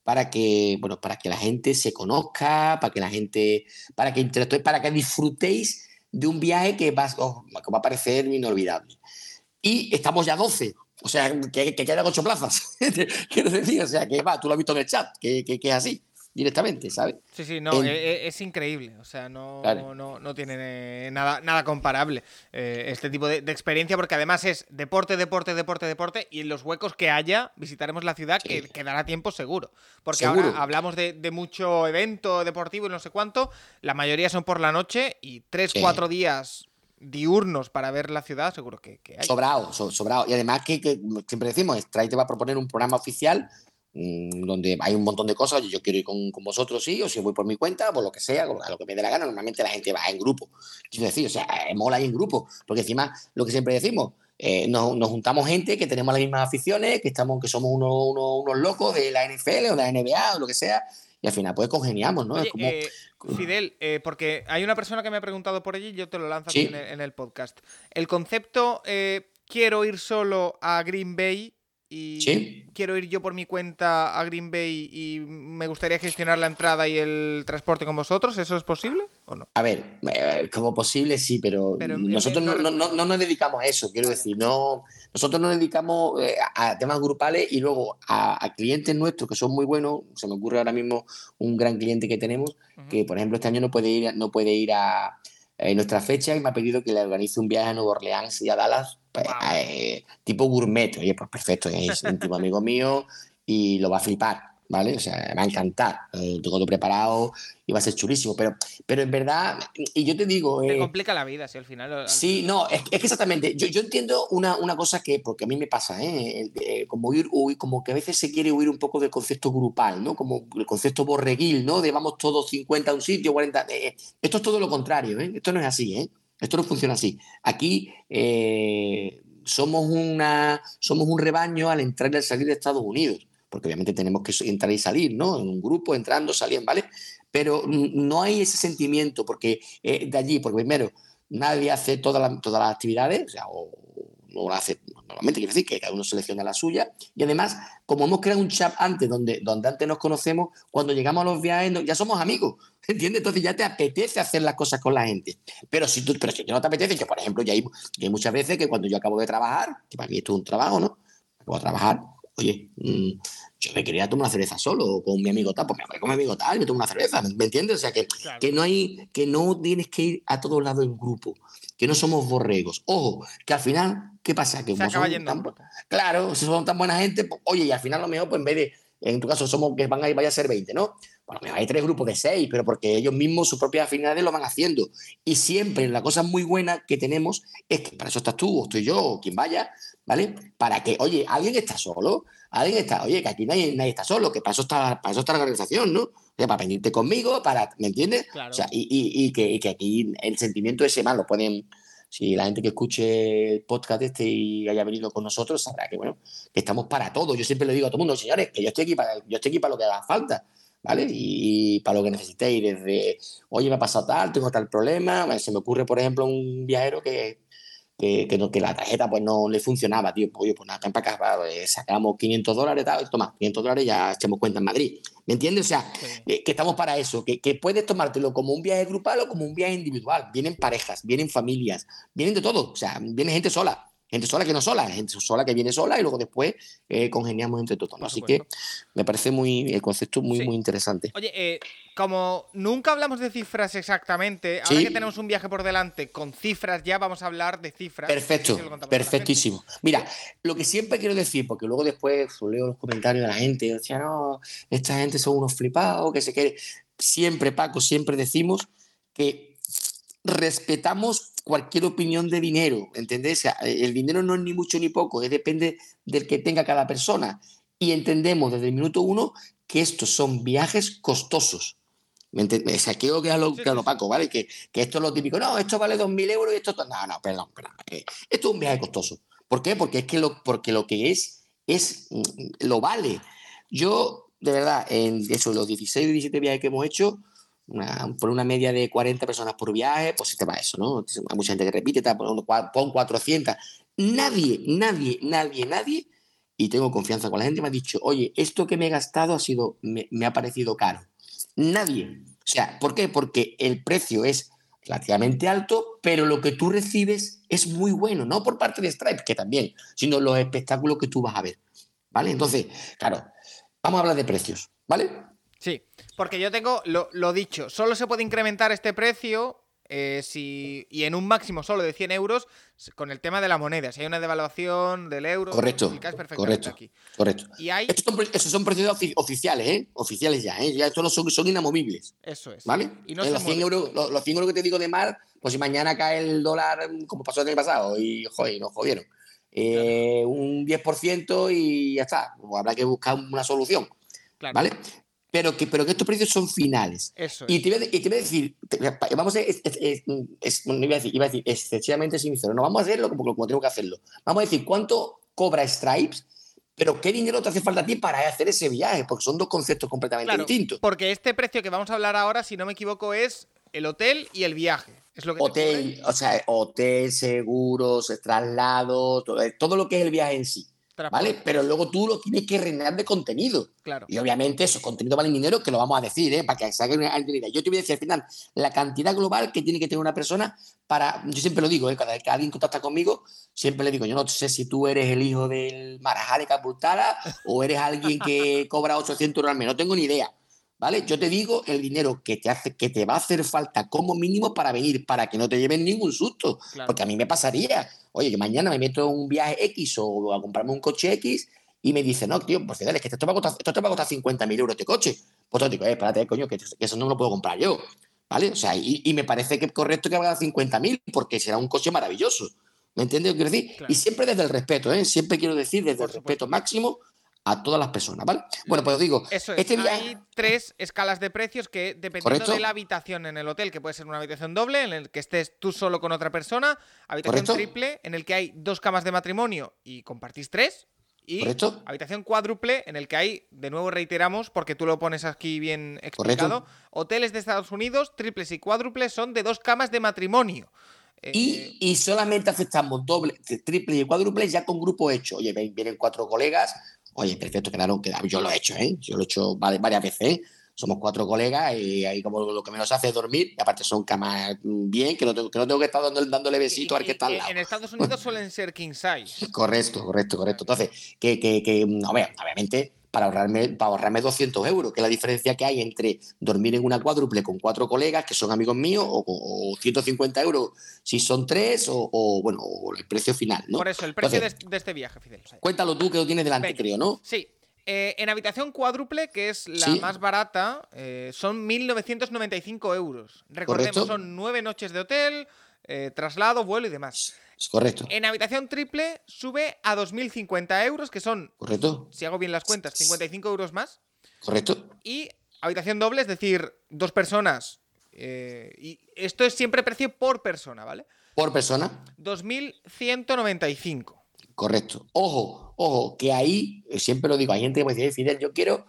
para que, bueno, para que la gente se conozca, para que la gente, para que interactúe, para que disfrutéis de un viaje que va, que va a parecer inolvidable. Y estamos ya 12, o sea, que, que quedan 8 plazas. Quiero decir, o sea, que va, tú lo has visto en el chat, que, que es así directamente, ¿sabes? Sí, sí, no, e, e, es, increíble, o sea, no, no, no, tiene nada, nada comparable eh, este tipo de, experiencia, porque además es deporte, deporte, deporte, deporte, y en los huecos que haya visitaremos la ciudad que, dará tiempo seguro, porque ahora hablamos de, mucho evento deportivo y no sé cuánto, la mayoría son por la noche y tres, cuatro días diurnos para ver la ciudad, seguro que, hay. Sobrado, sobrado. Y además que, siempre decimos, Stray te va a proponer un programa oficial donde hay un montón de cosas, yo quiero ir con, con, vosotros, sí, o si voy por mi cuenta, por lo que sea, a lo que me dé la gana, normalmente la gente va en grupo. Quiero decir, o sea, eh, mola ir en grupo, porque encima, lo que siempre decimos, eh, nos, nos, juntamos gente que tenemos las mismas aficiones, que, estamos, que somos unos, unos, unos, locos de la NFL o de la NBA o lo que sea, y al final pues congeniamos, ¿no? es como... Eh, Fidel, porque hay una persona que me ha preguntado por allí, yo te lo lanzo aquí en, el, en, el, podcast. El concepto quiero ir solo a Green Bay y quiero ir yo por mi cuenta a Green Bay y me gustaría gestionar la entrada y el transporte con vosotros, ¿eso es posible? ¿o no? A ver, eh, como posible sí, pero, en nosotros no, de- no- no- no nos dedicamos a eso, quiero Vale. decir, no, nosotros nos dedicamos eh, a temas grupales y luego a, a clientes nuestros que son muy buenos, se me ocurre ahora mismo un gran cliente que tenemos, que por ejemplo este año no puede ir, no puede ir a eh, nuestra fecha y me ha pedido que le organice un viaje a Nueva Orleans y a Dallas, pues, eh, tipo gourmet, oye, pues perfecto, es íntimo amigo mío y lo va a flipar, ¿vale? O sea, me va a encantar, eh, tengo todo preparado y va a ser chulísimo, pero, pero en verdad, y yo te digo... Te eh, complica la vida, si al final. al- Sí, no, es, es que exactamente. Yo, yo entiendo una, una cosa que, porque a mí me pasa, ¿eh? De- como, huir, huir- como que a veces se quiere huir un poco del concepto grupal, ¿no? Como el concepto borreguil, ¿no? De vamos todos 50 a un sitio, 40. eh, eh, esto es todo lo contrario, ¿eh? Esto no es así, ¿eh? Esto no funciona así. Aquí eh, somos, una, somos un rebaño al entrar y al salir de Estados Unidos, porque obviamente tenemos que entrar y salir, ¿no? En un grupo, entrando, saliendo, ¿vale? Pero no hay ese sentimiento porque eh, de allí, porque primero, nadie hace todas las, actividades, o sea, o no lo hace normalmente, quiere decir que cada uno selecciona la suya, y además, como hemos creado un chat antes, donde, donde antes nos conocemos, cuando llegamos a los viajes ya somos amigos, ¿entiendes? Entonces ya te apetece hacer las cosas con la gente. Pero si tú, pero si no te apetece, yo por ejemplo, hay, ya hay muchas veces que cuando yo acabo de trabajar, que para mí esto es un trabajo, ¿no? Acabo de trabajar, oye, mm, yo me quería tomar una cerveza solo, o con mi amigo tal, pues me voy con mi amigo tal, me tomo una cerveza, ¿me, entiendes? O sea, que, Claro. que no hay, que no tienes que ir a todos lados en grupo, que no somos borregos. Ojo, que al final, ¿qué pasa? Que Se acaba yendo. tan-. Claro, si son tan buena gente, pues, oye, y al final lo mejor, pues en vez de, en tu caso, somos que van a ir, vaya a ser 20, ¿no? Bueno, mejor hay tres grupos de seis, pero porque ellos mismos sus propias afinidades lo van haciendo. Y siempre la cosa muy buena que tenemos es que para eso estás tú, o estoy yo, o quien vaya, ¿vale? Para que, oye, alguien está solo, alguien está, oye, que aquí nadie, nadie está solo, que para eso está, para eso está la organización, ¿no? O sea, para venirte conmigo, para, ¿me entiendes? Claro. O sea, y, y- y que, y que aquí el sentimiento ese más lo pueden, si la gente que escuche el podcast este y haya venido con nosotros, sabrá que, bueno, que estamos para todo. Yo siempre le digo a todo el mundo, señores, que yo estoy aquí para, yo estoy aquí para lo que haga falta, ¿vale? Y, para lo que necesitéis, desde, oye, me ha pasado tal, tengo tal problema, se me ocurre, por ejemplo, un viajero que, que, que, no- que la tarjeta pues no le funcionaba, tío, pues, oye, pues nada, para acá, eh, sacamos 500 dólares, tal, toma, 500 dólares ya echamos cuenta en Madrid, ¿me entiendes? O sea, Sí. eh, que estamos para eso, que, que puedes tomártelo como un viaje grupal o como un viaje individual. Vienen parejas, vienen familias, vienen de todo. O sea, viene gente sola, gente sola que no sola, gente sola que viene sola y luego después eh, congeniamos entre todos. Así que me parece muy el concepto muy, Sí. muy interesante. Oye, eh, como nunca hablamos de cifras exactamente, ahora Sí. que tenemos un viaje por delante con cifras, ya vamos a hablar de cifras. Perfecto, perfectísimo. Mira, lo que siempre quiero decir, porque luego después leo los comentarios de la gente, y decía, no, esta gente son unos flipados, que se quiere. Siempre, Paco, siempre decimos que respetamos cualquier opinión de dinero, ¿entendés? O sea, el dinero no es ni mucho ni poco, es depende del que tenga cada persona. Y entendemos desde el minuto uno que estos son viajes costosos. ¿Me entiendes? O sea, quiero quedarlo Sí, sí, claro, sí. Paco, ¿vale? Que, que esto es lo típico. No, esto vale 2.000 euros y esto... No, no, perdón, perdón. eh, esto es un viaje costoso. ¿Por qué? Porque es que lo, porque lo que es, es mm, lo vale. Yo, de verdad, en eso, los 16 o 17 viajes que hemos hecho, por una media de 40 personas por viaje, pues si te va eso, ¿no? Hay mucha gente que repite, tal, pon 400. Nadie, nadie, nadie, nadie, y tengo confianza con la gente, me ha dicho, oye, esto que me he gastado ha sido, me, me ha parecido caro. Nadie. O sea, ¿por qué? Porque el precio es relativamente alto, pero lo que tú recibes es muy bueno, no por parte de Stripe, que también, sino los espectáculos que tú vas a ver. ¿Vale? Entonces, claro, vamos a hablar de precios, ¿vale? Sí, porque yo tengo lo, lo dicho, solo se puede incrementar este precio eh, si, y en un máximo solo de 100 euros con el tema de la moneda. Si hay una devaluación del euro, Correcto, correcto. aquí. Correcto. Y hay, Estos son, esos son precios ofi- oficiales, ¿eh? Oficiales ya, ¿eh? Ya estos no son, son inamovibles, eso es. ¿vale? Y no Eh, los, 100 mueve. euros, los, los 100 euros que te digo de mar, pues si mañana cae el dólar, mm, como pasó el año pasado, y joder, nos jodieron. Eh, Un 10% y ya está. Pues habrá que buscar una solución, Claro, ¿vale? Pero que, pero que estos precios son finales. Eso Y te voy a, y te voy a decir, te- vamos a es- es- es- no iba a decir, iba a decir excesivamente sincero, no vamos a hacerlo como, como tengo que hacerlo. Vamos a decir cuánto cobra Stripes, pero qué dinero te hace falta a ti para hacer ese viaje, porque son dos conceptos completamente Claro, distintos. porque este precio que vamos a hablar ahora, si no me equivoco, es el hotel y el viaje. Es lo que te Hotel, o sea, hotel, seguros, traslados, todo, todo lo que es el viaje en sí. ¿Vale? Pero luego tú lo tienes que reinar de contenido. Claro. Y obviamente esos contenidos valen dinero, que lo vamos a decir, ¿eh? Para que se hagan una idea. Yo te voy a decir al final la cantidad global que tiene que tener una persona para. Yo siempre lo digo, ¿eh? Cada vez que alguien contacta conmigo, siempre le digo, yo no sé si tú eres el hijo del Marajá de Capultara o eres alguien que cobra 800 euros al mes. No tengo ni idea. ¿Vale? Yo te digo el dinero que te hace, que te va a hacer falta como mínimo para venir, para que no te lleven ningún susto. Claro. Porque a mí me pasaría, oye, que mañana me meto en un viaje X o a comprarme un coche X y me dice, no, tío, pues dale, es que esto te va a costar, esto te va a costar 50.000 euros este coche. Pues yo digo, eh, espérate, coño, que, que eso no me lo puedo comprar yo. ¿Vale? O sea, y, y me parece que es correcto que valga 50.000 porque será un coche maravilloso. ¿Me entiendes lo que quiero decir? Claro. Y siempre desde el respeto, ¿eh? Siempre quiero decir desde Por el supuesto. respeto máximo a todas las personas, ¿vale? Bueno, pues os digo, Eso es. este viaje... Hay tres escalas de precios que, dependiendo Correcto. de la habitación en el hotel, que puede ser una habitación doble, en el que estés tú solo con otra persona, habitación Correcto. triple, en el que hay dos camas de matrimonio y compartís tres, y ¿Correcto? habitación cuádruple, en el que hay, de nuevo reiteramos, porque tú lo pones aquí bien explicado, hoteles de Estados Unidos, triples y cuádruples, son de dos camas de matrimonio. Eh, Y, y solamente aceptamos doble, triple y cuádruple ya con grupo hecho. Oye, vienen cuatro colegas. Oye, perfecto, quedaron, quedaron. Yo lo he hecho, ¿eh? Yo lo he hecho va- varias veces, ¿eh? Somos cuatro colegas y ahí como lo que menos hace es dormir. Y aparte son camas bien, que no tengo que, no tengo que estar dando- dándole besitos al que está al lado. En Estados Unidos suelen ser king size. Correcto, correcto, correcto. Entonces, que, que, que mm, a ver, obviamente, para ahorrarme, para ahorrarme 200 euros, que es la diferencia que hay entre dormir en una cuádruple con cuatro colegas que son amigos míos, o, o 150 euros si son tres, o, o, bueno, o el precio final, ¿no? Por eso, el precio de, Entonces, de este viaje, Fidel. Cuéntalo tú que lo tienes delante, Venga. creo, ¿no? Sí. eh, en habitación cuádruple, que es la Sí. más barata, eh, son 1.995 euros. Recordemos, Correcto. son nueve noches de hotel, eh, traslado, vuelo y demás. Es correcto, En habitación triple sube a 2.050 euros, que son, correcto, si hago bien las cuentas, 55 euros más. correcto. Y habitación doble, es decir, dos personas. eh, y esto es siempre precio por persona, ¿vale? Por persona, 2.195. correcto. Ojo, ojo, que ahí, eh, siempre lo digo, hay gente que me dice, "Eh, Fidel, yo quiero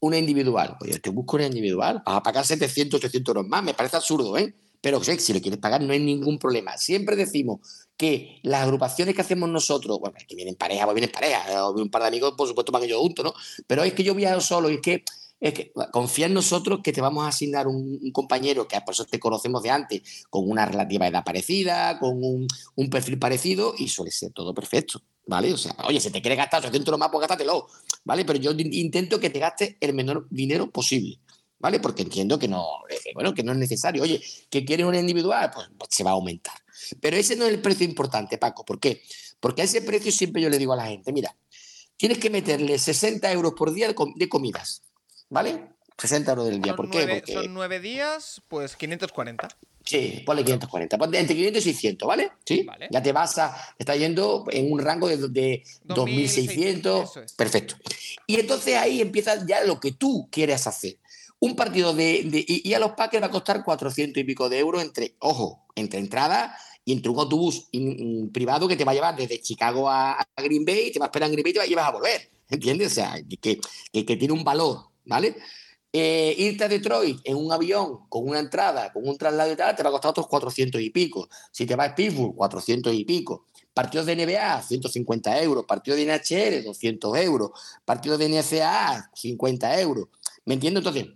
una individual. Pues yo te busco una individual. Vas a pagar 700, 800 euros más. Me parece absurdo, ¿eh? Pero si lo quieres pagar no hay ningún problema. Siempre decimos que las agrupaciones que hacemos nosotros, bueno, que vienen pareja, pues vienen pareja, o un par de amigos, por supuesto, van ellos juntos, ¿no? Pero es que yo viajo solo y es que, es que confía en nosotros que te vamos a asignar un, compañero que por eso te conocemos de antes, con una relativa edad parecida, con un, perfil parecido y suele ser todo perfecto, ¿vale? O sea, oye, si te quieres gastar 800 euros más, pues gástatelo, ¿vale? Pero yo in- intento que te gastes el menor dinero posible. ¿Vale? Porque entiendo que no, eh, bueno, que no es necesario. Oye, que quieres una individual, pues, pues se va a aumentar. Pero ese no es el precio importante, Paco. ¿Por qué? Porque a ese precio siempre yo le digo a la gente, mira, tienes que meterle 60 euros por día de, com- de comidas, ¿vale? 60 euros del día. Son ¿Por qué? Porque, son nueve días, pues 540. sí, ponle 540, ponle entre 500 y 600, ¿vale? Sí, Vale. ya te vas a, está yendo en un rango de, de 2600, 2600, eso es. perfecto. Y entonces ahí empieza ya lo que tú quieres hacer. Un partido de, y, a los Packers va a costar 400 y pico de euros entre, ojo, entre entrada y entre un autobús privado que te va a llevar desde Chicago a, Green Bay, te va a esperar en Green Bay y te vas a volver, ¿entiendes? O sea, que, que, que tiene un valor, ¿vale? Eh, irte a Detroit en un avión con una entrada, con un traslado y tal, te va a costar otros 400 y pico. Si te vas a Pittsburgh, 400 y pico. Partidos de NBA, 150 euros. Partidos de NHL, 200 euros. Partidos de NCAA, 50 euros. ¿Me entiendes? Entonces,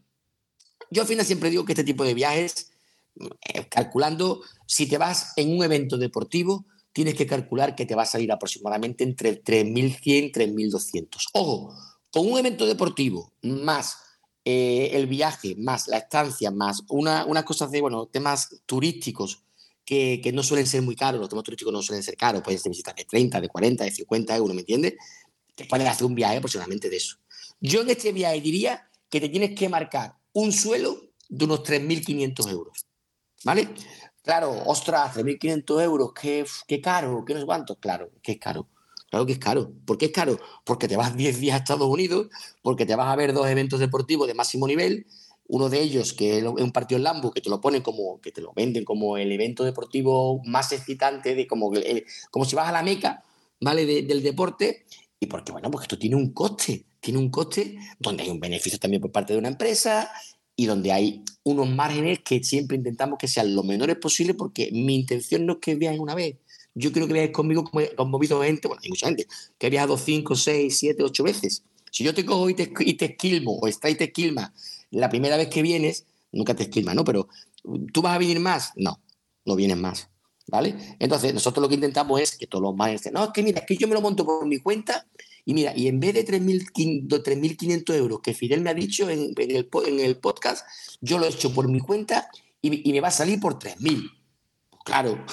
yo al final siempre digo que este tipo de viajes, eh, calculando, si te vas en un evento deportivo, tienes que calcular que te va a salir aproximadamente entre 3.100 y 3.200. Ojo, con un evento deportivo más eh, el viaje, más la estancia, más una, unas cosas de, bueno, temas turísticos que, que no suelen ser muy caros, los temas turísticos no suelen ser caros, puedes visitar de 30, de 40, de 50 euros, ¿me entiendes? Te puedes hacer un viaje aproximadamente de eso. Yo en este viaje diría que te tienes que marcar un suelo de unos 3.500 euros, ¿vale? Claro, ostras, 3.500 euros, qué, qué caro, qué no sé cuánto. Claro, que es caro. Claro que es caro. ¿Por qué es caro? Porque te vas 10 días a Estados Unidos, porque te vas a ver dos eventos deportivos de máximo nivel, uno de ellos que es un partido en Lambo, que te lo ponen como, que te lo venden como el evento deportivo más excitante, de como, el- como si vas a la meca, ¿vale? De- del deporte, y porque, bueno, porque esto tiene un coste, tiene un coste donde hay un beneficio también por parte de una empresa y donde hay unos márgenes que siempre intentamos que sean lo menores posible porque mi intención no es que viajes una vez, yo creo que viajes conmigo como, he visto gente, bueno, hay mucha gente, que ha viajado 5, 6, 7, 8 veces. Si yo te cojo y te, y te esquilmo, o está y te esquilma, la primera vez que vienes, nunca te esquilma, ¿no? Pero, ¿tú vas a venir más? No, no vienes más. ¿Vale? Entonces, nosotros lo que intentamos es que todos los managers, no, es que mira, es que yo me lo monto por mi cuenta y mira, y en vez de 3.500 euros que Fidel me ha dicho en, el, en, el, podcast, yo lo he hecho por mi cuenta y, y me va a salir por 3.000. Pues claro,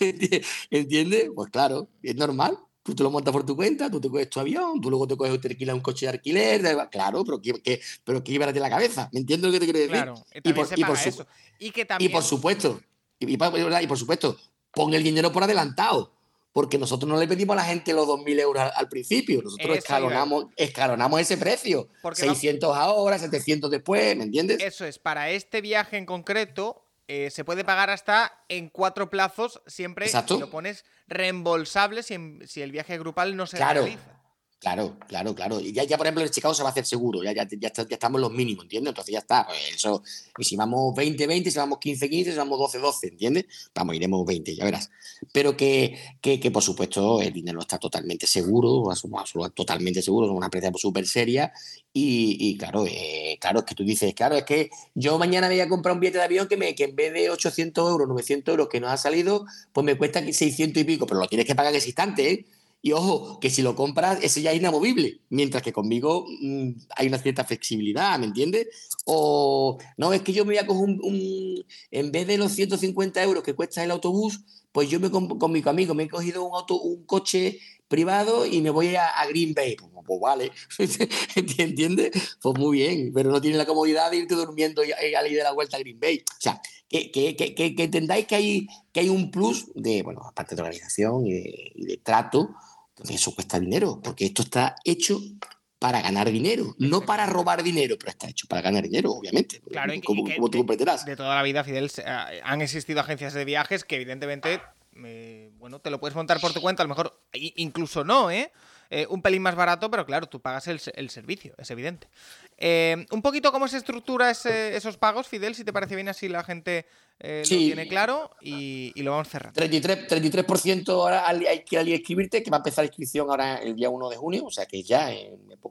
¿entiendes? Pues claro, es normal. Tú te lo montas por tu cuenta, tú te coges tu avión, tú luego te coges te alquilas un coche de alquiler, claro, pero que, que, pero que de la cabeza. ¿Me entiendes lo que te quiero decir? Claro, y por, y por, eso. Y, que también... y por supuesto, y, y, por supuesto, pon el dinero por adelantado, porque nosotros no le pedimos a la gente los 2.000 euros al, principio, nosotros escalonamos, escalonamos ese precio. 600 ahora, 700 después, ¿me entiendes? Eso es, para este viaje en concreto eh, se puede pagar hasta en cuatro plazos, siempre si lo pones reembolsable si, si, el viaje grupal no se realiza. Claro, claro, claro. Y ya, ya, por ejemplo, en Chicago se va a hacer seguro, ya, ya, ya, estamos en los mínimos, ¿entiendes? Entonces ya está. Pues eso, y si vamos 20-20, si vamos 15-15, si vamos 12-12, ¿entiendes? Vamos, iremos 20, ya verás. Pero que, que, que por supuesto, el dinero está totalmente seguro, totalmente seguro, es una empresa súper seria. Y, y claro, eh, claro, es que tú dices, claro, es que yo mañana voy a comprar un billete de avión que, me, que en vez de 800 euros, 900 euros que nos ha salido, pues me cuesta 600 y pico, pero lo tienes que pagar en ese instante, ¿eh? Y ojo, que si lo compras, ese ya es inamovible, mientras que conmigo mmm, hay una cierta flexibilidad, ¿me entiendes? O no, es que yo me voy a coger un, en vez de los 150 euros que cuesta el autobús, pues yo me con, con mi amigo me he cogido un, auto, un coche privado y me voy a, Green Bay. Pues, pues vale, ¿entiendes? Pues muy bien, pero no tiene la comodidad de irte durmiendo y, a de la vuelta a Green Bay. O sea, que, que, que, entendáis que hay, que hay un plus de, bueno, aparte de organización y de trato, eso cuesta dinero, porque esto está hecho para ganar dinero, no para robar dinero, pero está hecho para ganar dinero, obviamente. Claro, como, tú comprenderás. De toda la vida, Fidel, eh, han existido agencias de viajes que evidentemente, eh, bueno, te lo puedes montar por tu cuenta, a lo mejor incluso no, ¿eh? Eh, un pelín más barato, pero claro, tú pagas el, servicio, es evidente. Eh, un poquito cómo se estructura esos pagos, Fidel, si te parece bien así la gente eh, lo tiene claro y, lo vamos cerrando. 33%, 33 ahora hay que inscribirte, que va a empezar la inscripción ahora el día 1 de junio, o sea que ya,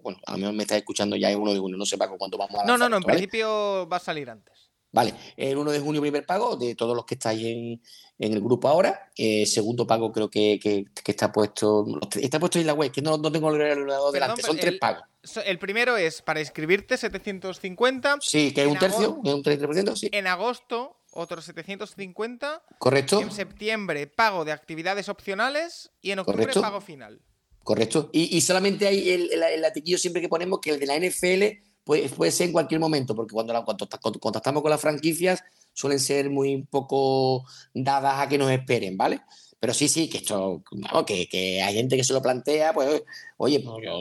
bueno, a lo mejor me estás escuchando ya el 1 de junio, no sé Paco cuánto vamos a No, no, no, en principio va a salir antes. Vale, el 1 de junio primer pago de todos los que estáis en, en el grupo ahora. Eh, segundo pago creo que, que, está puesto está puesto en la web, que no, no tengo el ordenador delante, son tres pagos. El primero es para inscribirte 750. Sí, que es un tercio, es un 33%, sí. En agosto otros 750. Correcto. En septiembre pago de actividades opcionales y en octubre pago final. Correcto. Y, y solamente hay el, el, el, atiquillo siempre que ponemos que el de la NFL puede, ser en cualquier momento, porque cuando, la, cuando contactamos con las franquicias suelen ser muy poco dadas a que nos esperen, ¿vale? Pero sí, sí, que esto, que, que, hay gente que se lo plantea, pues, oye, pues yo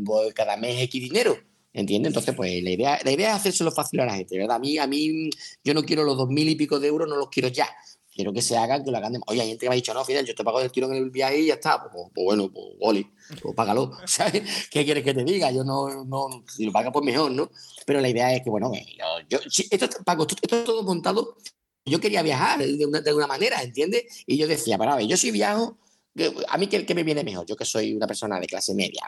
voy cada mes X dinero, ¿entiendes? Entonces, pues la idea, la idea es hacérselo fácil a la gente, ¿verdad? A mí, a mí, yo no quiero los dos mil y pico de euros, no los quiero ya quiero que se hagan, que lo hagan de... Oye, hay gente que me ha dicho, no, Fidel, yo te pago el tiro en el viaje y ya está. Pues, pues, pues bueno, pues Oli, pues págalo. ¿Sabes? ¿Qué quieres que te diga? Yo no, no, si lo paga, pues mejor, ¿no? Pero la idea es que, bueno, yo, yo esto, Paco, esto, esto, es todo montado. Yo quería viajar de una, de una manera, ¿entiendes? Y yo decía, pero a ver, yo si viajo, a mí ¿qué, me viene mejor, yo que soy una persona de clase media,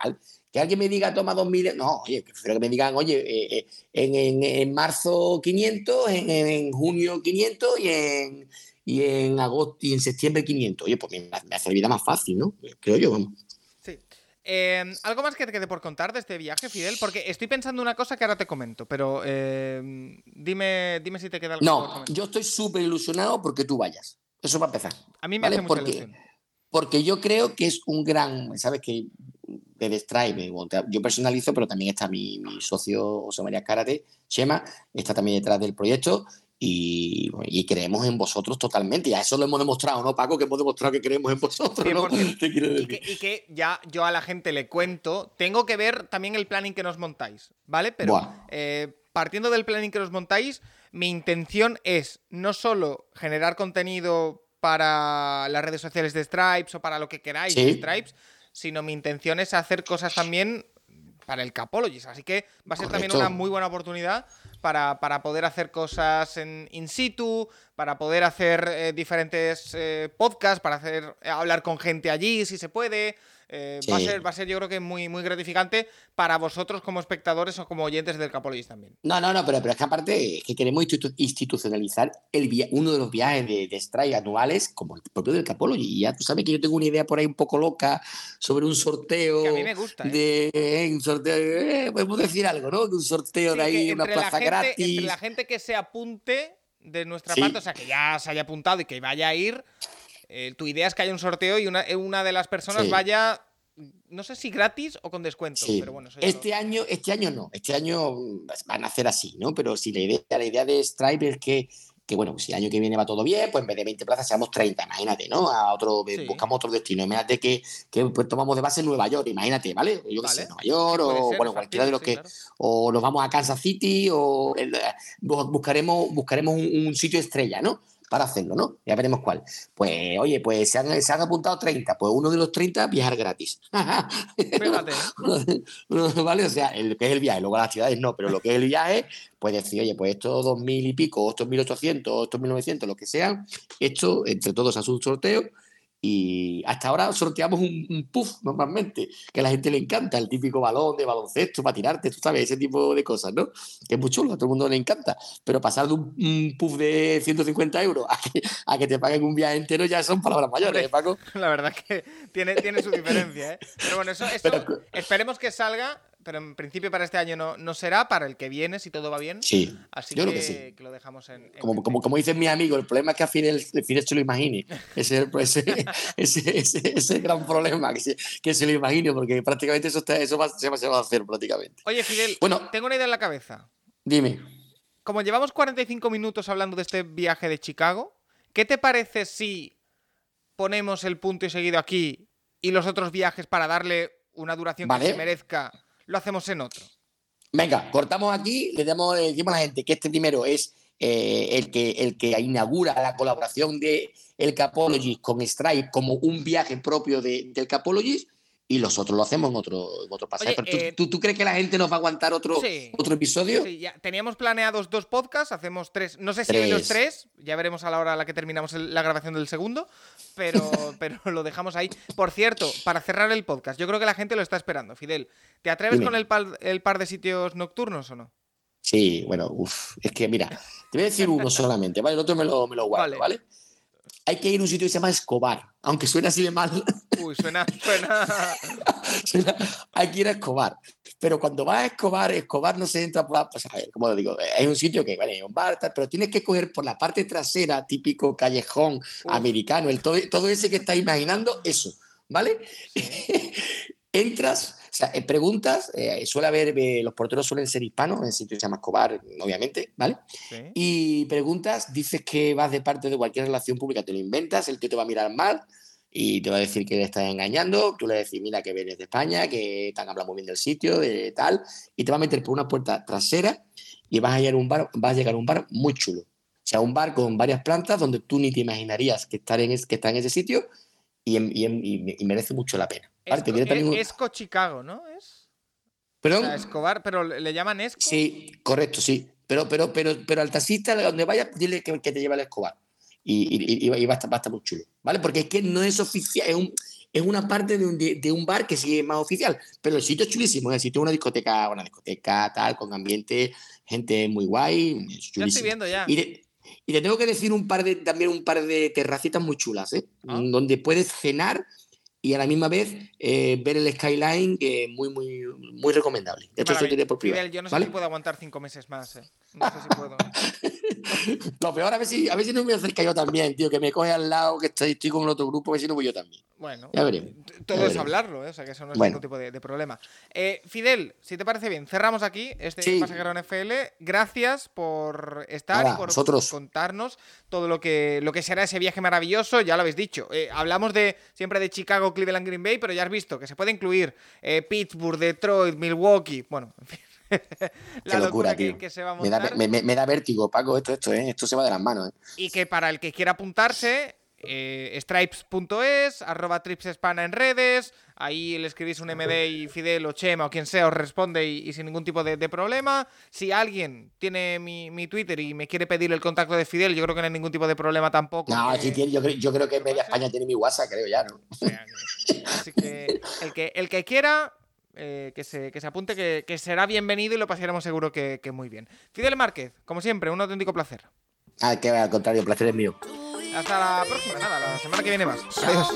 que alguien me diga toma 2.000, no, oye, prefiero que me digan, oye, eh, eh, en, en, en, marzo 500, en, en junio 500 y en, y en agosto y en septiembre 500. Oye, pues me, hace la vida más fácil, ¿no? Creo yo, vamos. Sí. Eh, ¿Algo más que te quede por contar de este viaje, Fidel? Porque estoy pensando una cosa que ahora te comento, pero eh, dime, dime si te queda algo. No, yo estoy súper ilusionado porque tú vayas. Eso va a empezar. A mí me hace mucha porque, ilusión. Porque yo creo que es un gran, ¿sabes? Que de Stripe, yo personalizo, pero también está mi, mi socio José María Karate, Chema, está también detrás del proyecto y, creemos en vosotros totalmente. Y a eso lo hemos demostrado, ¿no, Paco? Que hemos demostrado que creemos en vosotros. ¿no? y, que, y, que, ya yo a la gente le cuento, tengo que ver también el planning que nos montáis, ¿vale? Pero eh, partiendo del planning que nos montáis, mi intención es no solo generar contenido para las redes sociales de Stripes o para lo que queráis de Stripes, sino mi intención es hacer cosas también para el Capologist. Así que va a ser también una muy buena oportunidad para, para poder hacer cosas en in situ, para poder hacer eh, diferentes eh, podcasts, para hacer hablar con gente allí si se puede. Eh, va, a Sí. ser, va a ser, yo creo que muy, muy gratificante para vosotros como espectadores o como oyentes del Capologist también. No, no, no, pero, pero es que aparte es que queremos institu- institucionalizar el via- uno de los viajes de, de Strike anuales como el propio del Capology. Y ya tú sabes que yo tengo una idea por ahí un poco loca sobre un sorteo Que a mí me gusta, ¿eh? de eh, un sorteo, eh, podemos decir algo, ¿no? De un sorteo Sí, de ahí, una plaza gente- gratis. Entre la gente que se apunte de nuestra Sí. parte, o sea, que ya se haya apuntado y que vaya a ir, eh, tu idea es que haya un sorteo y una, una de las personas Sí. vaya, no sé si gratis o con descuento, Sí. pero bueno, Este lo- año, este año no, este año mm, van a hacer así, ¿no? Pero si la idea, la idea de Stripe es que, que, bueno, si el año que viene va todo bien, pues en vez de 20 plazas seamos 30, imagínate, ¿no? A otro, Sí. buscamos otro destino. Imagínate que, que pues, tomamos de base Nueva York, imagínate, ¿vale? Yo Vale. sé, Nueva York Puede o ser, bueno, cualquiera de los que. claro. O nos vamos a Kansas City o el- buscaremos, buscaremos un, un sitio estrella, ¿no? Para hacerlo, ¿no? Ya veremos cuál. Pues, oye, pues se han, se han apuntado 30, pues uno de los 30 viajar gratis. Fíjate. ¿Vale? O sea, el- lo que es el viaje, luego las ciudades no, pero lo que es el viaje, pues decir, oye, pues estos dos mil y pico, estos 1800, o estos 1900, lo que sean, esto entre todos hace un sorteo y hasta ahora sorteamos un, un puff normalmente, que a la gente le encanta, el típico balón de baloncesto para tirarte, tú sabes, ese tipo de cosas, ¿no? Que es muy chulo, a todo el mundo le encanta, pero pasar de un, un puff de 150 euros a que, a que te paguen un viaje entero ya son palabras mayores, ¿eh, Paco? La verdad que tiene, tiene su diferencia, ¿eh? Pero bueno, eso, eso Pero- esperemos que salga, pero en principio para este año no, no será, para el que viene, si todo va bien. Sí, Así yo que, creo que sí. que lo dejamos en. en Como, como, como dicen mis amigos, el problema es que a Fidel, Fidel se lo imagine. Ese es ese, ese, gran problema, que se, que se lo imagine, porque prácticamente eso, está, eso va, se, va, se va a hacer prácticamente. Oye, Fidel, Bueno. tengo una idea en la cabeza. Dime. Como llevamos 45 minutos hablando de este viaje de Chicago, ¿qué te parece si ponemos el punto y seguido aquí y los otros viajes para darle una duración Vale. que se merezca, lo hacemos en otro? Venga, cortamos aquí, le damos, le decimos a la gente que este primero es eh, el, que, el que inaugura la colaboración de el Capologist con Stripe como un viaje propio de- del Capologist y los otros lo hacemos en otro, en otro pasaje. Oye, Pero ¿tú, eh, tú, tú crees que la gente nos va a aguantar otro, Sí. otro episodio? Sí, ya teníamos planeados dos podcasts, hacemos tres. No sé si hoy los tres, ya veremos a la hora a la que terminamos el- la grabación del segundo, pero, pero lo dejamos ahí. Por cierto, para cerrar el podcast, yo creo que la gente lo está esperando. Fidel, ¿te atreves Dime. con el par, el par de sitios nocturnos o no? Sí, bueno, uff, es que mira, te voy a decir uno solamente, ¿vale? El otro me lo, me lo guardo, Vale. ¿vale? Hay que ir a un sitio que se llama Escobar, aunque suena así de mal, Uy, suena, suena. suena- hay que ir a Escobar. Pero cuando vas a Escobar, Escobar no se entra por la, pues a ver, como lo digo, hay un sitio que, vale, hay un bar, pero tienes que coger por la parte trasera, típico callejón americano, el todo, todo ese que estás imaginando, eso, ¿vale? Entras, sea, eh, preguntas, eh, suele haber, eh, los porteros suelen ser hispanos, en el sitio se llama Escobar, obviamente, ¿vale? Sí. y preguntas, dices que vas de parte de cualquier relación pública, te lo inventas, el tío te va a mirar mal y te va a decir que le estás engañando, tú le decís, mira, que vienes de España, que te han hablado muy bien del sitio, de tal, y te va a meter por una puerta trasera y vas a llegar a un bar, vas a llegar a un bar muy chulo. O sea, un bar con varias plantas donde tú ni te imaginarías que, estar en es- que está en ese sitio y, merece mucho la pena. Esco, también Chicago, ¿no? Es. O ¿Perdón? sea, Escobar, pero le llaman Esco. Sí, correcto, sí. Pero, pero, pero, pero al taxista, donde vaya, dile que, que te lleve al Escobar. Y, y- va, a estar, va a estar muy chulo. ¿Vale? Porque es que no es oficial, es, un- es una parte de un, de, de un bar que sí es más oficial. Pero el sitio es chulísimo. El sitio es una discoteca, una discoteca tal, con ambiente, gente muy guay. Es ya estoy viendo ya. Y, y te tengo que decir un par de, también un par de terracitas muy chulas, ¿eh? Ah. Donde puedes cenar y a la misma vez eh, ver el skyline, que es muy, muy, muy recomendable. Esto se lo diré por privado. Fidel, yo no sé si puedo aguantar cinco meses más, ¿eh? No sé si puedo. Lo peor, a ver si, a ver si no me voy a acercar yo también, tío, que me coge al lado, que estoy, estoy con el otro grupo, a ver si no voy yo también. Bueno, Ya veremos. todo Ya es hablarlo, ¿eh? o sea que eso no es Bueno. ningún tipo de, de problema. Eh, Fidel, si te parece bien, cerramos aquí este Sí. pasajero NFL. Gracias por estar y por vosotros. contarnos todo lo que, lo que será ese viaje maravilloso. Ya lo habéis dicho. Eh, hablamos de siempre de Chicago, Cleveland, Green Bay, pero ya has visto que se puede incluir eh, Pittsburgh, Detroit, Milwaukee. Bueno, en fin. La Qué locura, que, tío. que se va a Me da, montar. me, me- me da vértigo, Paco, esto, esto, ¿eh? Esto se va de las manos, ¿eh? Y que para el que quiera apuntarse, eh, stripes.es, arroba tripsespana en redes, Ahí le escribís un MD y Fidel o Chema o quien sea os responde y, sin ningún tipo de, problema. Si alguien tiene mi, Twitter y me quiere pedir el contacto de Fidel, yo creo que no hay ningún tipo de problema tampoco. No, sí tiene, yo, creo, que media España tiene mi WhatsApp, creo ya, ¿no? Así que el que, el que quiera, eh, que, se, que, se, apunte, que, que, será bienvenido y lo pasaremos seguro que, que, muy bien. Fidel Márquez, como siempre, un auténtico placer. Ah, que al contrario, el placer es mío. Hasta la próxima, nada, la semana que viene más. Adiós.